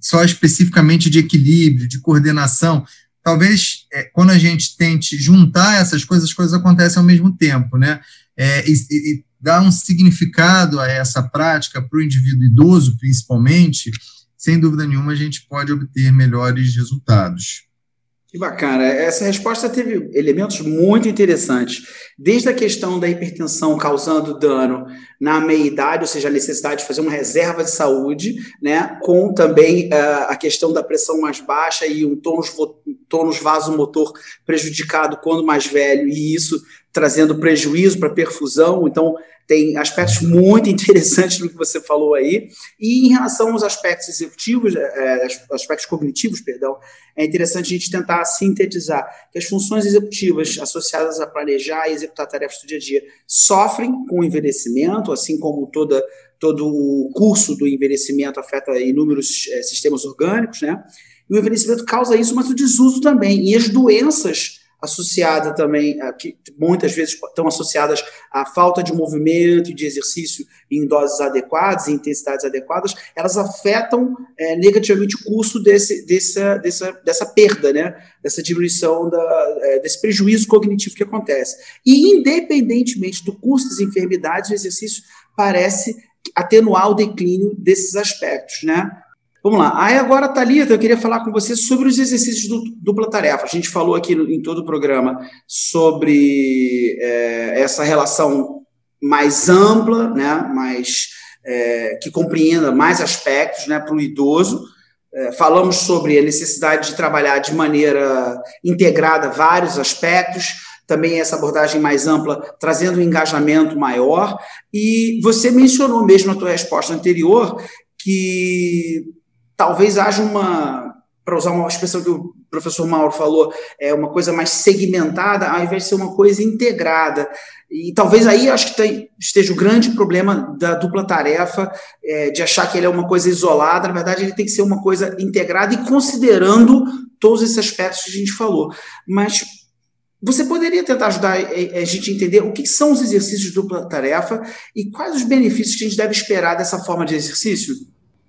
só especificamente de equilíbrio, de coordenação. Talvez é, quando a gente tente juntar essas coisas, as coisas acontecem ao mesmo tempo, né? É, e, e dar um significado a essa prática para o indivíduo idoso, principalmente, sem dúvida nenhuma a gente pode obter melhores resultados. Que bacana. Essa resposta teve elementos muito interessantes. Desde a questão da hipertensão causando dano na meia-idade, ou seja, a necessidade de fazer uma reserva de saúde, né, com também uh, a questão da pressão mais baixa e um tônus, tônus vasomotor prejudicado quando mais velho, e isso trazendo prejuízo para perfusão. Então, tem aspectos muito interessantes no que você falou aí. E em relação aos aspectos executivos, é, aspectos cognitivos, perdão, é interessante a gente tentar sintetizar que as funções executivas associadas a planejar e executar tarefas do dia a dia sofrem com o envelhecimento, assim como toda, todo o curso do envelhecimento afeta inúmeros é, sistemas orgânicos, né? E o envelhecimento causa isso, mas o desuso também. E as doenças associada também, que muitas vezes estão associadas à falta de movimento e de exercício em doses adequadas, em intensidades adequadas, elas afetam é, negativamente o curso desse, dessa, dessa, dessa perda, né? dessa diminuição, da, é, desse prejuízo cognitivo que acontece. E, independentemente do curso das enfermidades, o exercício parece atenuar o declínio desses aspectos, né? Vamos lá. Aí agora, Thalita, eu queria falar com você sobre os exercícios do dupla tarefa. A gente falou aqui no, em todo o programa sobre é, essa relação mais ampla, né, mais, é, que compreenda mais aspectos né, para o idoso. É, falamos sobre a necessidade de trabalhar de maneira integrada vários aspectos, também essa abordagem mais ampla, trazendo um engajamento maior. E você mencionou mesmo na tua resposta anterior que talvez haja uma, para usar uma expressão que o professor Mauro falou, é uma coisa mais segmentada, ao invés de ser uma coisa integrada. E talvez aí acho que tem, esteja o grande problema da dupla tarefa, é, de achar que ele é uma coisa isolada, na verdade ele tem que ser uma coisa integrada e considerando todos esses aspectos que a gente falou. Mas você poderia tentar ajudar a gente a entender o que são os exercícios de dupla tarefa e quais os benefícios que a gente deve esperar dessa forma de exercício?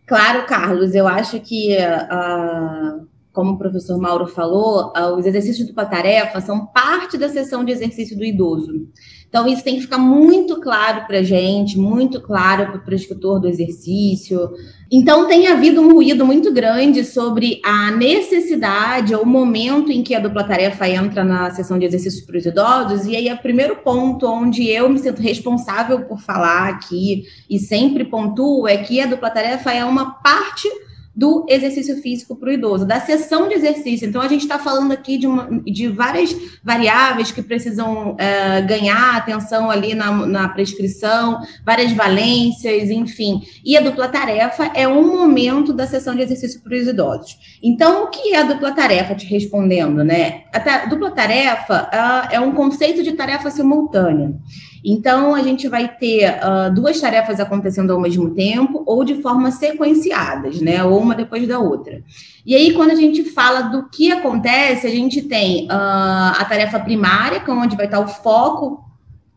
Claro, Carlos, eu acho que, uh, como o professor Mauro falou, uh, os exercícios do tarefa são parte da sessão de exercício do idoso. Então, isso tem que ficar muito claro para a gente, muito claro para o prescritor do exercício. Então, tem havido um ruído muito grande sobre a necessidade ou o momento em que a dupla tarefa entra na sessão de exercícios para os idosos. E aí, é o primeiro ponto onde eu me sinto responsável por falar aqui e sempre pontuo é que a dupla tarefa é uma parte do exercício físico para o idoso, da sessão de exercício. Então, a gente está falando aqui de, uma, de várias variáveis que precisam é, ganhar atenção ali na, na prescrição, várias valências, enfim. E a dupla tarefa é um momento da sessão de exercício para os idosos. Então, o que é a dupla tarefa, te respondendo, né? A dupla tarefa é um conceito de tarefa simultânea. Então, a gente vai ter uh, duas tarefas acontecendo ao mesmo tempo ou de forma sequenciadas, né? Ou uma depois da outra. E aí, quando a gente fala do que acontece, a gente tem uh, a tarefa primária, que é onde vai estar o foco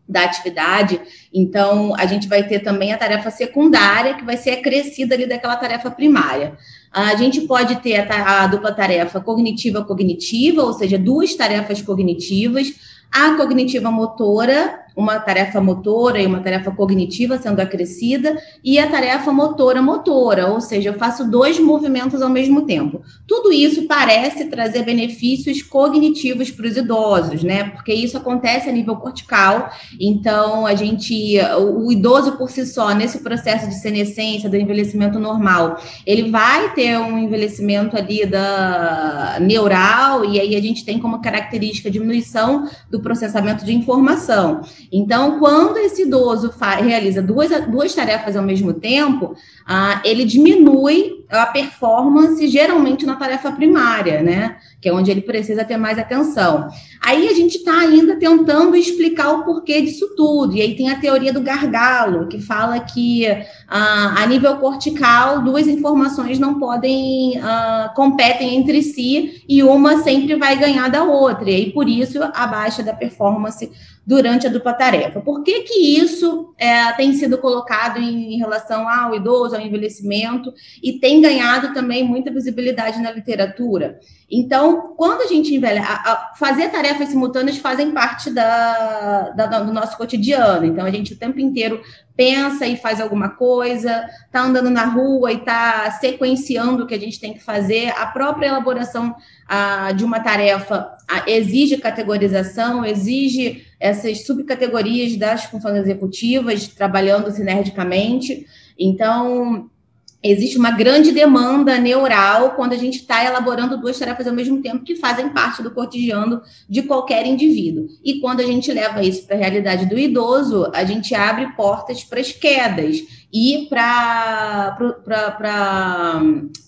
da atividade. Então, a gente vai ter também a tarefa secundária, que vai ser acrescida ali daquela tarefa primária. A gente pode ter a, a dupla tarefa cognitiva-cognitiva, ou seja, duas tarefas cognitivas. A cognitiva motora, uma tarefa motora e uma tarefa cognitiva sendo acrescida, e a tarefa motora motora, ou seja, eu faço dois movimentos ao mesmo tempo. Tudo isso parece trazer benefícios cognitivos para os idosos, né? Porque isso acontece a nível cortical, então a gente, o, idoso por si só, nesse processo de senescência, do envelhecimento normal, ele vai ter um envelhecimento ali da neural, e aí a gente tem como característica diminuição do processamento de informação. Então, quando esse idoso realiza duas, duas tarefas ao mesmo tempo, ah, ele diminui a performance geralmente na tarefa primária, né? Que é onde ele precisa ter mais atenção. Aí a gente está ainda tentando explicar o porquê disso tudo. E aí tem a teoria do gargalo, que fala que ah, a nível cortical, duas informações não podem ah, competem entre si e uma sempre vai ganhar da outra. E aí, por isso, a baixa da performance durante a dupla tarefa. Por que, que isso é, tem sido colocado em relação ao idoso, ao envelhecimento, e tem ganhado também muita visibilidade na literatura? Então, quando a gente envelhece, fazer tarefas simultâneas fazem parte da, da, do nosso cotidiano. Então, a gente o tempo inteiro pensa e faz alguma coisa, está andando na rua e está sequenciando o que a gente tem que fazer. A própria elaboração ah, de uma tarefa ah, exige categorização, exige essas subcategorias das funções executivas trabalhando sinergicamente. Então, existe uma grande demanda neural quando a gente está elaborando duas tarefas ao mesmo tempo que fazem parte do cotidiano de qualquer indivíduo. E quando a gente leva isso para a realidade do idoso, a gente abre portas para as quedas e para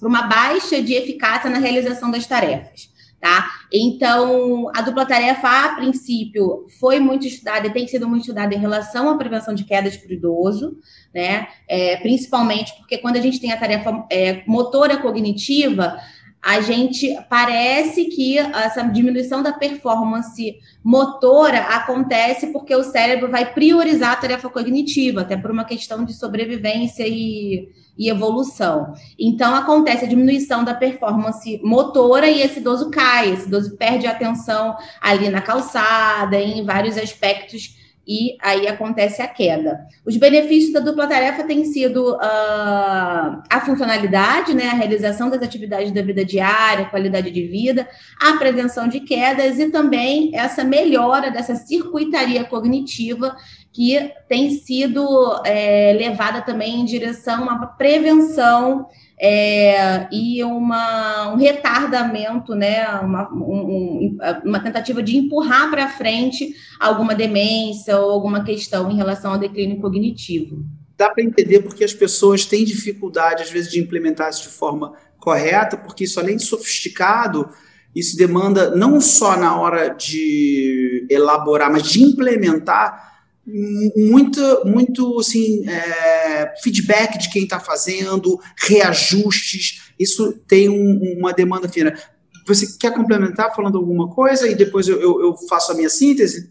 uma baixa de eficácia na realização das tarefas. Tá? Então, a dupla tarefa, a princípio, foi muito estudada e tem sido muito estudada em relação à prevenção de quedas para o idoso, né? É, principalmente porque quando a gente tem a tarefa é, motora cognitiva, a gente parece que essa diminuição da performance motora acontece porque o cérebro vai priorizar a tarefa cognitiva, até por uma questão de sobrevivência e, e evolução. Então acontece a diminuição da performance motora e esse idoso cai, esse idoso perde atenção ali na calçada, em vários aspectos e aí acontece a queda. Os benefícios da dupla tarefa têm sido uh, a funcionalidade, né, a realização das atividades da vida diária, qualidade de vida, a prevenção de quedas e também essa melhora dessa circuitaria cognitiva que tem sido é, levada também em direção uma prevenção é, e uma, um retardamento, né, uma, um, uma tentativa de empurrar para frente alguma demência ou alguma questão em relação ao declínio cognitivo. Dá para entender porque as pessoas têm dificuldade, às vezes, de implementar isso de forma correta, porque isso, além de sofisticado, isso demanda não só na hora de elaborar, mas de implementar muito, muito assim, é, feedback de quem está fazendo, reajustes, isso tem um, uma demanda fina. Você quer complementar falando alguma coisa e depois eu, eu, eu faço a minha síntese?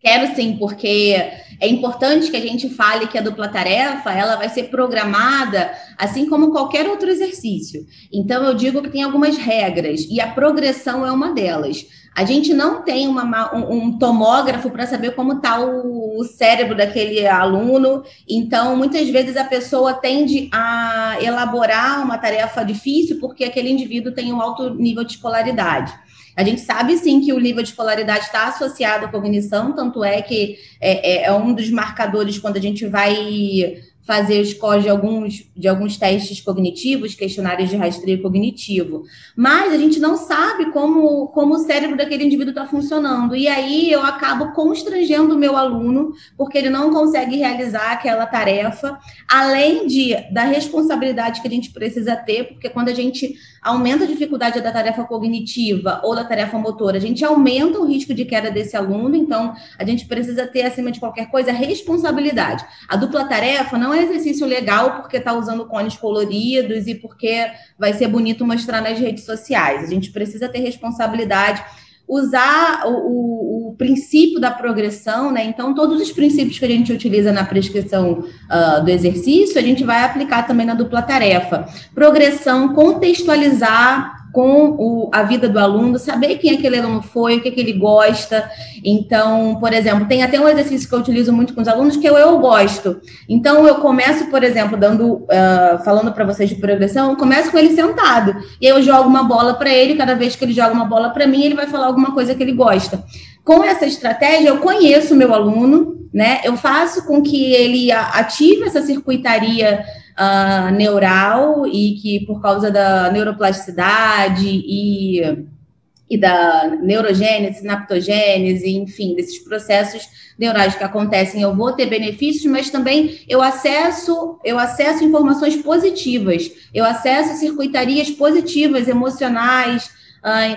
Quero sim, porque é importante que a gente fale que a dupla tarefa ela vai ser programada assim como qualquer outro exercício. Então eu digo que tem algumas regras e a progressão é uma delas. A gente não tem uma, um, tomógrafo para saber como está o, o, cérebro daquele aluno, então muitas vezes a pessoa tende a elaborar uma tarefa difícil porque aquele indivíduo tem um alto nível de escolaridade. A gente sabe sim que o nível de escolaridade está associado à cognição, tanto é que é, é, é um dos marcadores quando a gente vai fazer os scores de alguns, de alguns testes cognitivos, questionários de rastreio cognitivo. Mas a gente não sabe como, como o cérebro daquele indivíduo está funcionando. E aí eu acabo constrangendo o meu aluno, porque ele não consegue realizar aquela tarefa, além de, da responsabilidade que a gente precisa ter, porque quando a gente aumenta a dificuldade da tarefa cognitiva ou da tarefa motora, a gente aumenta o risco de queda desse aluno, então a gente precisa ter, acima de qualquer coisa, responsabilidade. A dupla tarefa não é exercício legal porque está usando cones coloridos e porque vai ser bonito mostrar nas redes sociais. A gente precisa ter responsabilidade usar o, o, o, princípio da progressão, né? Então, todos os princípios que a gente utiliza na prescrição uh, do exercício, a gente vai aplicar também na dupla tarefa. Progressão, contextualizar com o, a vida do aluno, saber quem aquele aluno foi, o que, que ele gosta. Então, por exemplo, tem até um exercício que eu utilizo muito com os alunos, que é o eu gosto. Então, eu começo, por exemplo, dando, uh, falando para vocês de progressão, eu começo com ele sentado. E eu jogo uma bola para ele, cada vez que ele joga uma bola para mim, ele vai falar alguma coisa que ele gosta. Com essa estratégia, eu conheço o meu aluno, né? Eu faço com que ele ative essa circuitaria uh, neural e que por causa da neuroplasticidade e, e da neurogênese, sinaptogênese, enfim, desses processos neurais que acontecem, eu vou ter benefícios, mas também eu acesso, eu acesso informações positivas, eu acesso circuitarias positivas, emocionais,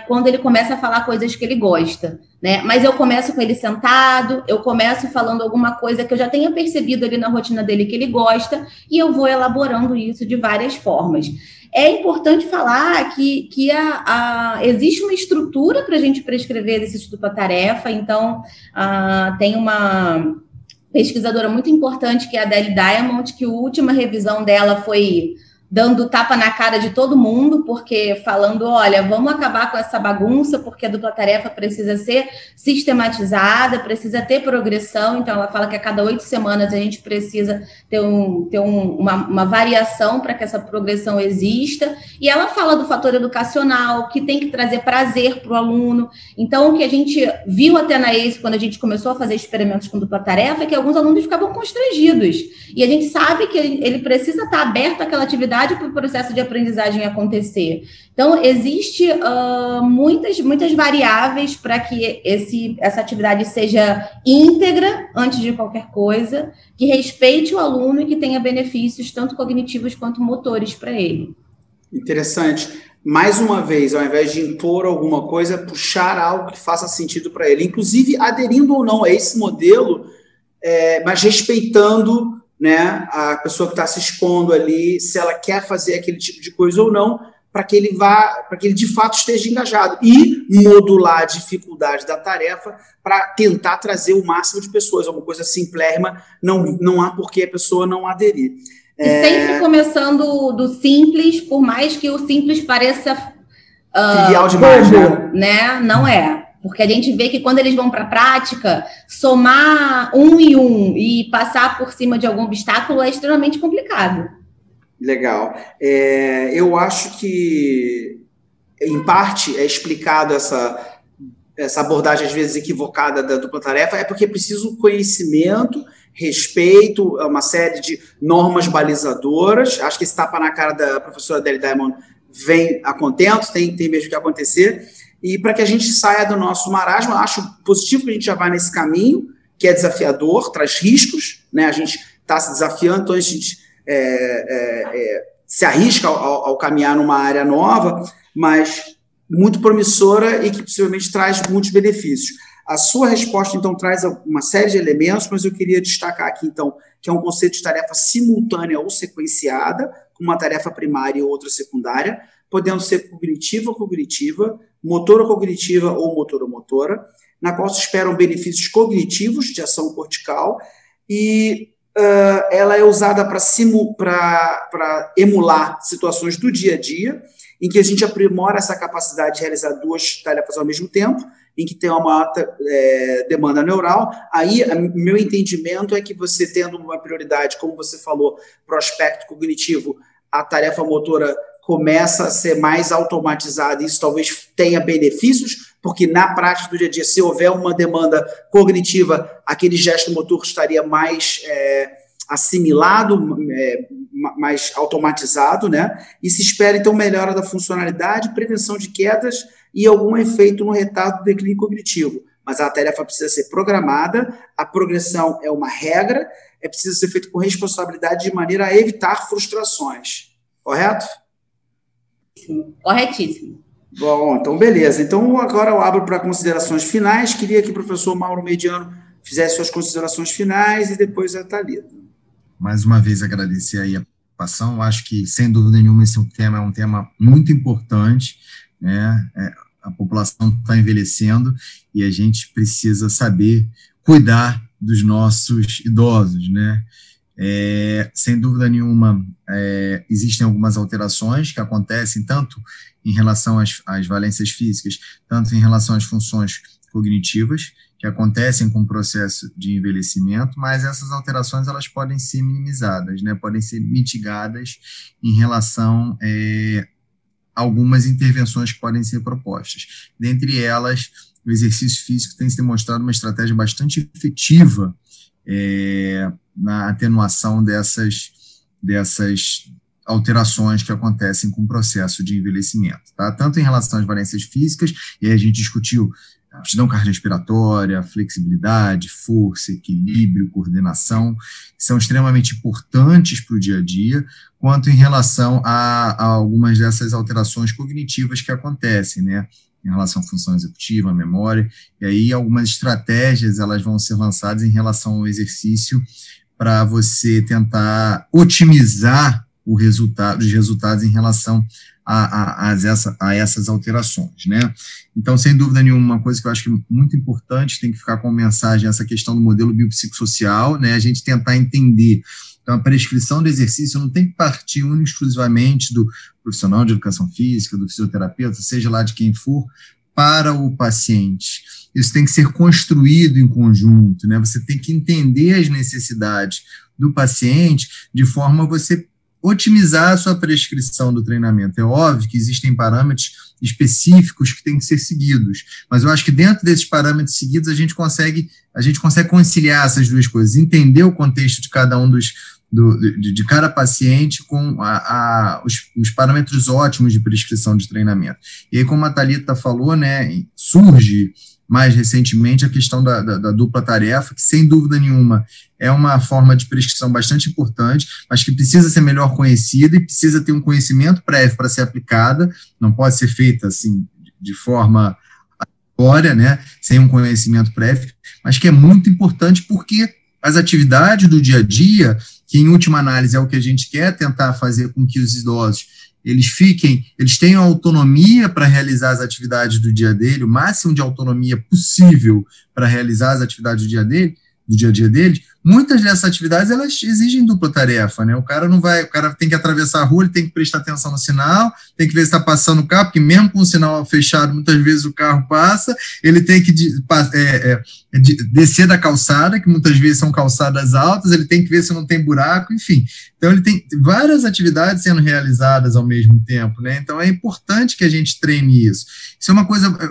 quando ele começa a falar coisas que ele gosta, né? Mas eu começo com ele sentado, eu começo falando alguma coisa que eu já tenha percebido ali na rotina dele que ele gosta, e eu vou elaborando isso de várias formas. É importante falar que, que a, a existe uma estrutura para a gente prescrever esse dupla tarefa, então uh, tem uma pesquisadora muito importante que é a Adele Diamond, que a última revisão dela foi dando tapa na cara de todo mundo, porque falando, olha, vamos acabar com essa bagunça, porque a dupla tarefa precisa ser sistematizada, precisa ter progressão. Então, ela fala que a cada oito semanas a gente precisa ter, um, ter um, uma, uma variação para que essa progressão exista. E ela fala do fator educacional, que tem que trazer prazer para o aluno. Então, o que a gente viu até na ACE, quando a gente começou a fazer experimentos com dupla tarefa, é que alguns alunos ficavam constrangidos. E a gente sabe que ele precisa estar aberto àquela atividade para o processo de aprendizagem acontecer. Então, existe uh, muitas, muitas variáveis para que esse, essa atividade seja íntegra antes de qualquer coisa, que respeite o aluno e que tenha benefícios tanto cognitivos quanto motores para ele. Interessante. Mais uma vez, ao invés de impor alguma coisa, puxar algo que faça sentido para ele, inclusive aderindo ou não a esse modelo, é, mas respeitando né, a pessoa que está se expondo ali, se ela quer fazer aquele tipo de coisa ou não, para que ele vá, para que ele de fato esteja engajado e modular a dificuldade da tarefa para tentar trazer o máximo de pessoas. É uma coisa simplérrima, não, não há por que a pessoa não aderir. E é... sempre começando do simples, por mais que o simples pareça uh, trivial demais, né? né? Não é. Porque a gente vê que quando eles vão para a prática, somar um e um e passar por cima de algum obstáculo é extremamente complicado. Legal. É, eu acho que, em parte, é explicado essa, essa abordagem, às vezes, equivocada da dupla tarefa, é porque é preciso conhecimento, respeito, uma série de normas balizadoras. Acho que esse tapa na cara da professora Adele Diamond vem a contento, tem, tem mesmo que acontecer e para que a gente saia do nosso marasmo, acho positivo que a gente já vá nesse caminho, que é desafiador, traz riscos, né? A gente está se desafiando, então a gente é, é, é, se arrisca ao, ao, caminhar numa área nova, mas muito promissora e que possivelmente traz muitos benefícios. A sua resposta, então, traz uma série de elementos, mas eu queria destacar aqui, então, que é um conceito de tarefa simultânea ou sequenciada, com uma tarefa primária e outra secundária, podendo ser cognitiva ou cognitiva, motora cognitiva ou motora-motora, na qual se esperam benefícios cognitivos de ação cortical e uh, ela é usada para emular situações do dia a dia, em que a gente aprimora essa capacidade de realizar duas tarefas ao mesmo tempo, em que tem uma alta é, demanda neural. Aí, meu entendimento é que você tendo uma prioridade, como você falou, para o aspecto cognitivo, a tarefa motora começa a ser mais automatizada, isso talvez tenha benefícios, porque na prática do dia a dia, se houver uma demanda cognitiva, aquele gesto motor estaria mais é, assimilado, é, mais automatizado, né? E se espera, então, melhora da funcionalidade, prevenção de quedas e algum efeito no retardo do declínio cognitivo. Mas a tarefa precisa ser programada, a progressão é uma regra, é preciso ser feito com responsabilidade de maneira a evitar frustrações. Correto? Corretíssimo. Bom, então beleza. Então agora eu abro para considerações finais. Queria que o professor Mauro Mediano fizesse suas considerações finais e depois a Thalita. Mais uma vez agradecer aí a participação. Acho que, sem dúvida nenhuma, esse é tema é um tema muito importante. Né? É, a população está envelhecendo e a gente precisa saber cuidar dos nossos idosos, né? É, sem dúvida nenhuma, é, existem algumas alterações que acontecem tanto em relação às, às, valências físicas, tanto em relação às funções cognitivas, que acontecem com o processo de envelhecimento, mas essas alterações elas podem ser minimizadas, né, podem ser mitigadas em relação é, a algumas intervenções que podem ser propostas. Dentre elas, o exercício físico tem se demonstrado uma estratégia bastante efetiva é, na atenuação dessas, dessas alterações que acontecem com o processo de envelhecimento, tá? Tanto em relação às valências físicas, e aí a gente discutiu aptidão cardiorrespiratória, flexibilidade, força, equilíbrio, coordenação, que são extremamente importantes para o dia a dia, quanto em relação a, a, algumas dessas alterações cognitivas que acontecem, né? Em relação à função executiva, à memória, e aí algumas estratégias elas vão ser lançadas em relação ao exercício para você tentar otimizar o resultado, os resultados em relação a, a, a, essa, a, essas alterações, né? Então, sem dúvida nenhuma, uma coisa que eu acho que é muito importante, tem que ficar com mensagem, essa questão do modelo biopsicossocial, né? A gente tentar entender. Então, a prescrição do exercício não tem que partir exclusivamente do profissional de educação física, do fisioterapeuta, seja lá de quem for, para o paciente. Isso tem que ser construído em conjunto, né? Você tem que entender as necessidades do paciente de forma a você otimizar a sua prescrição do treinamento. É óbvio que existem parâmetros específicos que têm que ser seguidos, mas eu acho que dentro desses parâmetros seguidos a gente consegue a gente consegue conciliar essas duas coisas, entender o contexto de cada um dos do, de, de, cada paciente com a, a, os, os, parâmetros ótimos de prescrição de treinamento. E aí, como a Thalita falou, né, surge mais recentemente a questão da, da, da, dupla tarefa, que sem dúvida nenhuma é uma forma de prescrição bastante importante, mas que precisa ser melhor conhecida e precisa ter um conhecimento prévio para ser aplicada, não pode ser feita assim de forma aleatória, né, sem um conhecimento prévio, mas que é muito importante porque as atividades do dia a dia, que em última análise é o que a gente quer tentar fazer com que os idosos eles fiquem, eles tenham autonomia para realizar as atividades do dia dele, o máximo de autonomia possível para realizar as atividades do dia dele, do dia a dia deles, muitas dessas atividades elas exigem dupla tarefa, né? O cara não vai, o cara tem que atravessar a rua, ele tem que prestar atenção no sinal, tem que ver se está passando o carro, porque mesmo com o sinal fechado, muitas vezes o carro passa, ele tem que é, é, descer da calçada, que muitas vezes são calçadas altas, ele tem que ver se não tem buraco, enfim. Então ele tem várias atividades sendo realizadas ao mesmo tempo, né? Então é importante que a gente treine isso. Isso é uma coisa é, é,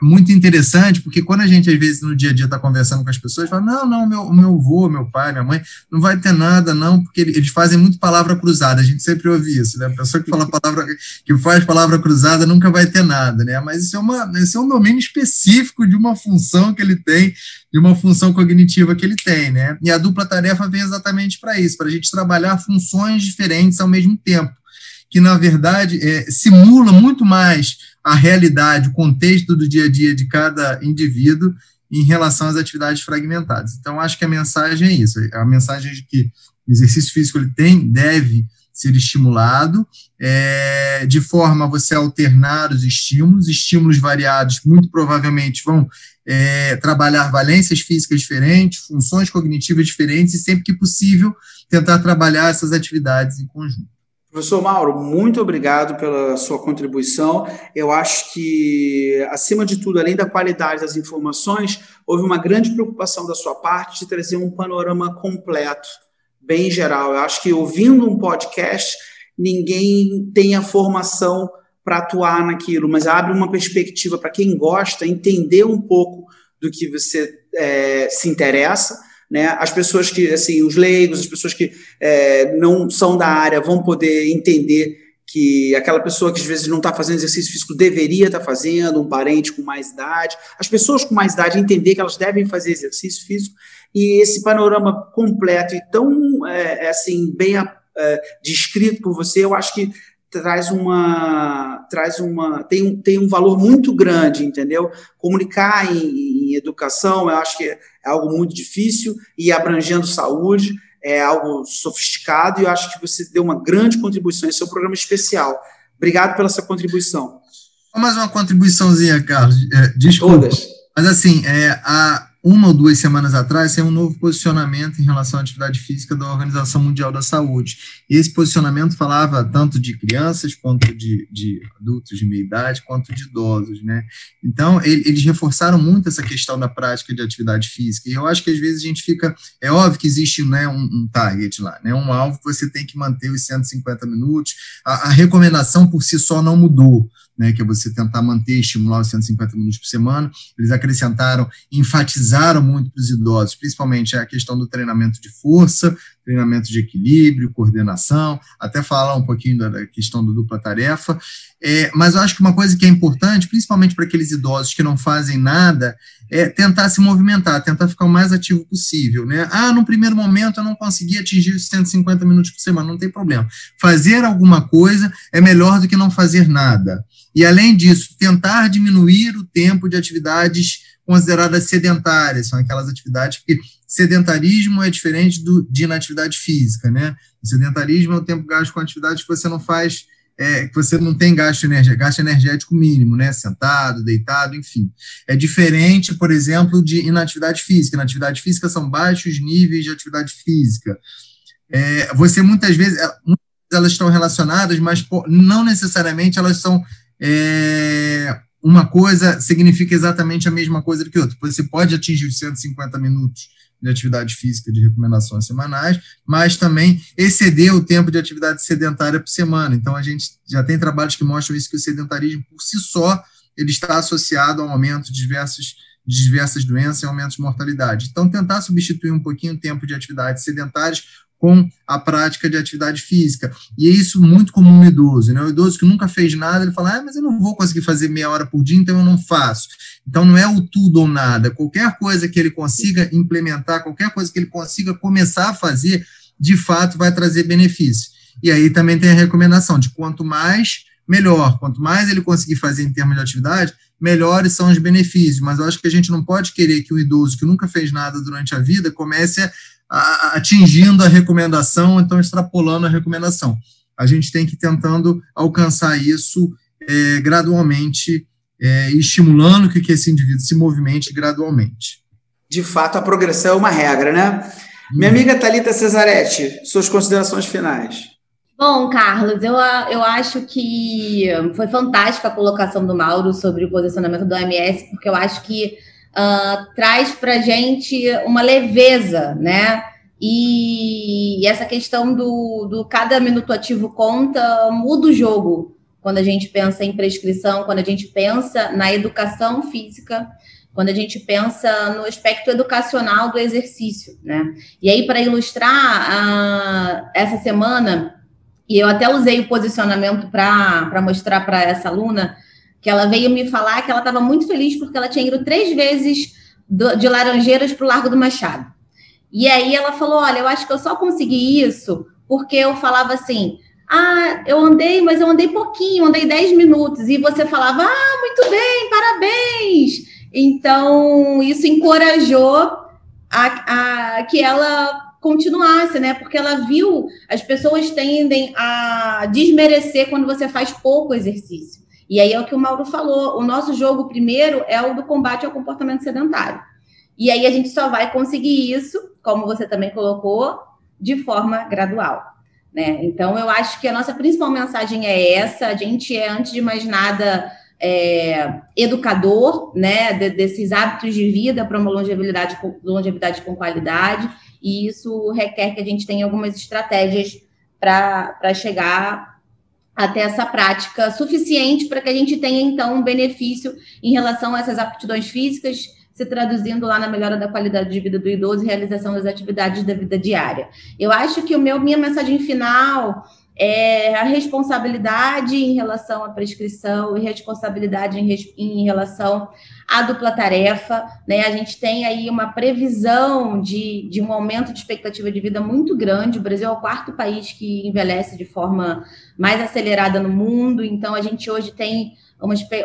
muito interessante, porque quando a gente às vezes no dia a dia está conversando com as pessoas, fala: "Não, não, meu meu avô meu pai, minha mãe, não vai ter nada, não, porque eles fazem muito palavra cruzada, a gente sempre ouve isso, né? A pessoa que fala palavra, que faz palavra cruzada nunca vai ter nada, né? Mas isso é, uma, isso é um domínio específico de uma função que ele tem, de uma função cognitiva que ele tem, né? E a dupla tarefa vem exatamente para isso, para a gente trabalhar funções diferentes ao mesmo tempo, que na verdade é, simula muito mais a realidade, o contexto do dia a dia de cada indivíduo em relação às atividades fragmentadas. Então, acho que a mensagem é isso, a mensagem de que o exercício físico ele tem, deve ser estimulado, é, de forma a você alternar os estímulos, estímulos variados muito provavelmente vão é, trabalhar valências físicas diferentes, funções cognitivas diferentes, e sempre que possível, tentar trabalhar essas atividades em conjunto. Professor Mauro, muito obrigado pela sua contribuição. Eu acho que, acima de tudo, além da qualidade das informações, houve uma grande preocupação da sua parte de trazer um panorama completo, bem geral. Eu acho que, ouvindo um podcast, ninguém tem a formação para atuar naquilo, mas abre uma perspectiva para quem gosta entender um pouco do que você é, se interessa né? As pessoas que, assim, os leigos, as pessoas que é, não são da área vão poder entender que aquela pessoa que às vezes não está fazendo exercício físico deveria estar tá fazendo, um parente com mais idade. As pessoas com mais idade entender que elas devem fazer exercício físico e esse panorama completo e tão é, é assim bem é, descrito por você, eu acho que traz uma traz uma tem um, tem um valor muito grande entendeu? Comunicar em, em, educação eu acho que é algo muito difícil e abrangendo saúde é algo sofisticado e eu acho que você deu uma grande contribuição. Esse é um programa especial. Obrigado pela sua contribuição. Mais uma contribuiçãozinha Carlos é, desculpa. Todas. mas assim é a uma ou duas semanas atrás, tem um novo posicionamento em relação à atividade física da Organização Mundial da Saúde. E esse posicionamento falava tanto de crianças, quanto de, de adultos de meia idade, quanto de idosos, né? Então, ele, eles reforçaram muito essa questão da prática de atividade física. E eu acho que às vezes a gente fica. É óbvio que existe né, um, um target lá, né? Um alvo que você tem que manter os 150 minutos. A, a recomendação por si só não mudou né, que é você tentar manter, estimular os 150 minutos por semana. Eles acrescentaram, enfatizaram muito para os idosos, principalmente a questão do treinamento de força, treinamento de equilíbrio, coordenação, até falar um pouquinho da questão do dupla tarefa. É, mas eu acho que uma coisa que é importante, principalmente para aqueles idosos que não fazem nada, é tentar se movimentar, tentar ficar o mais ativo possível. Né? Ah, no primeiro momento eu não consegui atingir os 150 minutos por semana, não tem problema. Fazer alguma coisa é melhor do que não fazer nada. E, além disso, tentar diminuir o tempo de atividades consideradas sedentárias, são aquelas atividades, porque sedentarismo é diferente do, de inatividade física, né? O sedentarismo é o tempo gasto com atividades que você não faz, é, que você não tem gasto, energia, gasto energético mínimo, né? Sentado, deitado, enfim. É diferente, por exemplo, de inatividade física. Inatividade física são baixos níveis de atividade física. É, você muitas vezes, elas estão relacionadas, mas não necessariamente elas são é, uma coisa significa exatamente a mesma coisa do que outra. Você pode atingir os 150 minutos de atividade física de recomendações semanais, mas também exceder o tempo de atividade sedentária por semana. Então, a gente já tem trabalhos que mostram isso, que o sedentarismo, por si só, ele está associado ao aumento de diversos diversas doenças e aumento de mortalidade. Então, tentar substituir um pouquinho o tempo de atividades sedentárias com a prática de atividade física. E é isso muito comum no idoso, né? O idoso que nunca fez nada, ele fala, ah, mas eu não vou conseguir fazer meia hora por dia, então eu não faço. Então não é o tudo ou nada. Qualquer coisa que ele consiga implementar, qualquer coisa que ele consiga começar a fazer, de fato vai trazer benefício. E aí também tem a recomendação de quanto mais, melhor. Quanto mais ele conseguir fazer em termos de atividade, melhores são os benefícios. Mas eu acho que a gente não pode querer que o idoso que nunca fez nada durante a vida comece a atingindo a recomendação, então extrapolando a recomendação. A gente tem que ir tentando alcançar isso é, gradualmente é, estimulando que, que esse indivíduo se movimente gradualmente. De fato, a progressão é uma regra, né? Minha amiga Talita Cesaretti, suas considerações finais. Bom, Carlos, eu, eu acho que foi fantástica a colocação do Mauro sobre o posicionamento do OMS, porque eu acho que uh, traz para gente uma leveza, né? E, e essa questão do, do cada minuto ativo conta muda o jogo quando a gente pensa em prescrição, quando a gente pensa na educação física, quando a gente pensa no aspecto educacional do exercício, né? E aí, para ilustrar, uh, essa semana, e eu até usei o posicionamento para mostrar para essa aluna, que ela veio me falar que ela estava muito feliz porque ela tinha ido três vezes do, de Laranjeiras para o Largo do Machado. E aí ela falou: Olha, eu acho que eu só consegui isso porque eu falava assim. Ah, eu andei, mas eu andei pouquinho, andei 10 minutos. E você falava, ah, muito bem, parabéns. Então, isso encorajou a, a que ela continuasse, né? Porque ela viu as pessoas tendem a desmerecer quando você faz pouco exercício. E aí é o que o Mauro falou: o nosso jogo primeiro é o do combate ao comportamento sedentário. E aí a gente só vai conseguir isso, como você também colocou, de forma gradual. Né? Então, eu acho que a nossa principal mensagem é essa: a gente é, antes de mais nada, é, educador né, de, desses hábitos de vida para uma longevidade, longevidade com qualidade, e isso requer que a gente tenha algumas estratégias para chegar até essa prática suficiente para que a gente tenha, então, um benefício em relação a essas aptidões físicas, se traduzindo lá na melhora da qualidade de vida do idoso e realização das atividades da vida diária. Eu acho que o meu, minha mensagem final é a responsabilidade em relação à prescrição e responsabilidade em, em relação à dupla tarefa. Né? A gente tem aí uma previsão de, de um aumento de expectativa de vida muito grande. O Brasil é o quarto país que envelhece de forma mais acelerada no mundo, então a gente hoje tem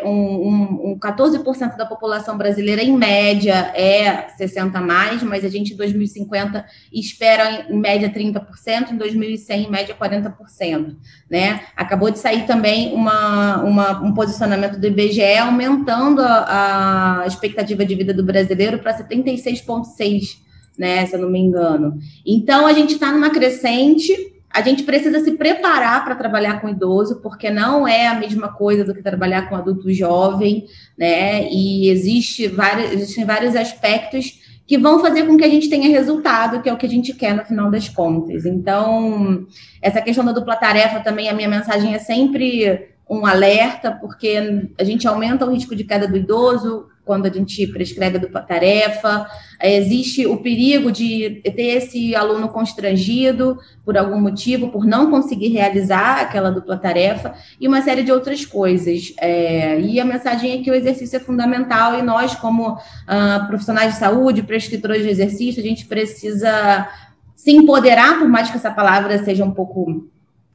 um, um 14% da população brasileira, em média, é 60 a mais, mas a gente em 2050 espera em média 30%, em 2100 em média 40%. Né? Acabou de sair também uma, uma um posicionamento do IBGE aumentando a, a expectativa de vida do brasileiro para 76,6%, né, se eu não me engano. Então, a gente está numa crescente a gente precisa se preparar para trabalhar com idoso, porque não é a mesma coisa do que trabalhar com adulto jovem, né? E existe vários, existem vários aspectos que vão fazer com que a gente tenha resultado, que é o que a gente quer no final das contas. Então, essa questão da dupla tarefa também, a minha mensagem é sempre um alerta, porque a gente aumenta o risco de queda do idoso, quando a gente prescreve a tarefa, existe o perigo de ter esse aluno constrangido por algum motivo, por não conseguir realizar aquela dupla tarefa, e uma série de outras coisas. É, e a mensagem é que o exercício é fundamental, e nós, como ah, profissionais de saúde, prescritores de exercício, a gente precisa se empoderar, por mais que essa palavra seja um pouco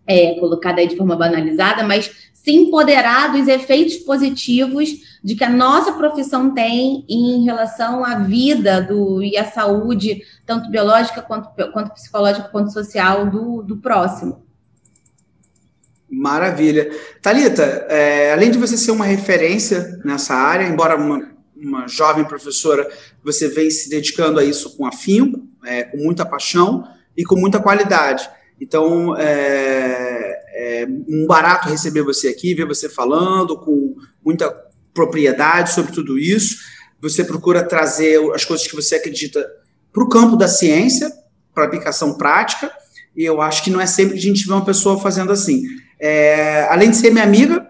é, colocada de forma banalizada, mas se empoderar dos efeitos positivos de que a nossa profissão tem em relação à vida do, e à saúde, tanto biológica quanto, quanto psicológica quanto social do, do próximo. Maravilha. Talita, é, além de você ser uma referência nessa área, embora uma, uma jovem professora, você vem se dedicando a isso com afinco, é, com muita paixão e com muita qualidade. Então, é, é, um barato receber você aqui, ver você falando com muita propriedade sobre tudo isso. Você procura trazer as coisas que você acredita para o campo da ciência, para aplicação prática, e eu acho que não é sempre que a gente vê uma pessoa fazendo assim. É, além de ser minha amiga,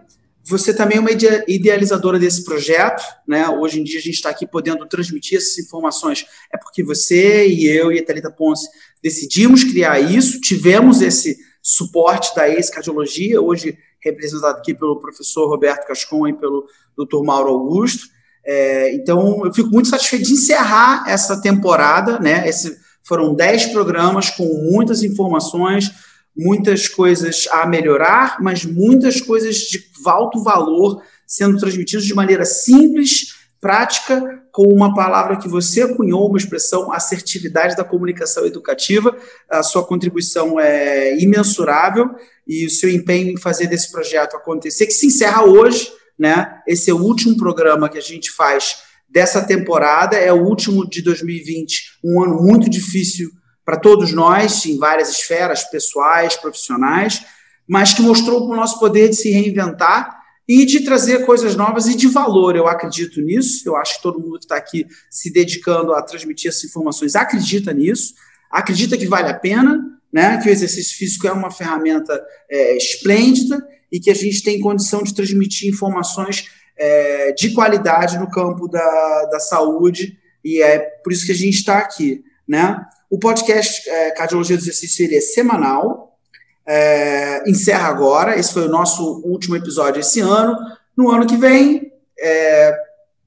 você também é uma idealizadora desse projeto, né? Hoje em dia a gente está aqui podendo transmitir essas informações. É porque você e eu e a Thalita Ponce decidimos criar isso, tivemos esse suporte da ex-cardiologia, hoje representado aqui pelo professor Roberto Cascon e pelo Dr. Mauro Augusto. É, então, eu fico muito satisfeito de encerrar essa temporada, né? Esse, foram dez programas com muitas informações, muitas coisas a melhorar, mas muitas coisas de alto valor sendo transmitidas de maneira simples, prática, com uma palavra que você cunhou, uma expressão, assertividade da comunicação educativa. A sua contribuição é imensurável e o seu empenho em fazer desse projeto acontecer, que se encerra hoje, né? Esse é o último programa que a gente faz dessa temporada, é o último de 2020, um ano muito difícil para todos nós, em várias esferas, pessoais, profissionais, mas que mostrou o nosso poder de se reinventar e de trazer coisas novas e de valor. Eu acredito nisso, eu acho que todo mundo que está aqui se dedicando a transmitir essas informações acredita nisso, acredita que vale a pena, né, que o exercício físico é uma ferramenta é, esplêndida e que a gente tem condição de transmitir informações é, de qualidade no campo da, da saúde e é por isso que a gente está aqui. Né? O podcast é, Cardiologia do Exercício ele é semanal, é, encerra agora. Esse foi o nosso último episódio esse ano. No ano que vem, é,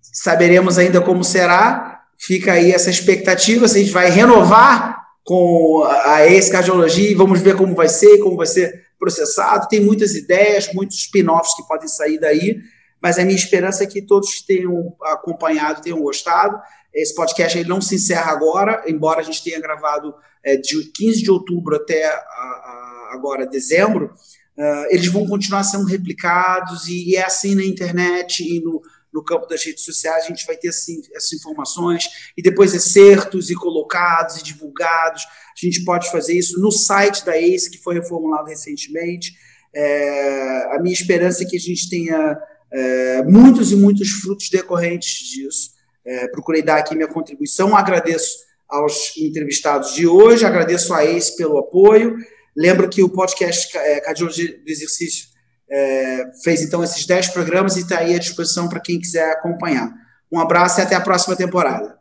saberemos ainda como será. Fica aí essa expectativa. Se a gente vai renovar com a ex-cardiologia e vamos ver como vai ser, como vai ser processado. Tem muitas ideias, muitos spin-offs que podem sair daí, mas a minha esperança é que todos tenham acompanhado, tenham gostado. Esse podcast ele não se encerra agora, embora a gente tenha gravado é, de 15 de outubro até a, a, agora dezembro, uh, eles vão continuar sendo replicados e, e, é assim na internet e no, no campo das redes sociais, a gente vai ter assim, essas informações e depois excertos e colocados e divulgados. A gente pode fazer isso no site da ACE, que foi reformulado recentemente. É, a minha esperança é que a gente tenha é, muitos e muitos frutos decorrentes disso. É, procurei dar aqui minha contribuição. Agradeço aos entrevistados de hoje, agradeço a ACE pelo apoio. Lembro que o podcast é, Cardiologia do Exercício é, fez então esses 10 programas e está aí à disposição para quem quiser acompanhar. Um abraço e até a próxima temporada.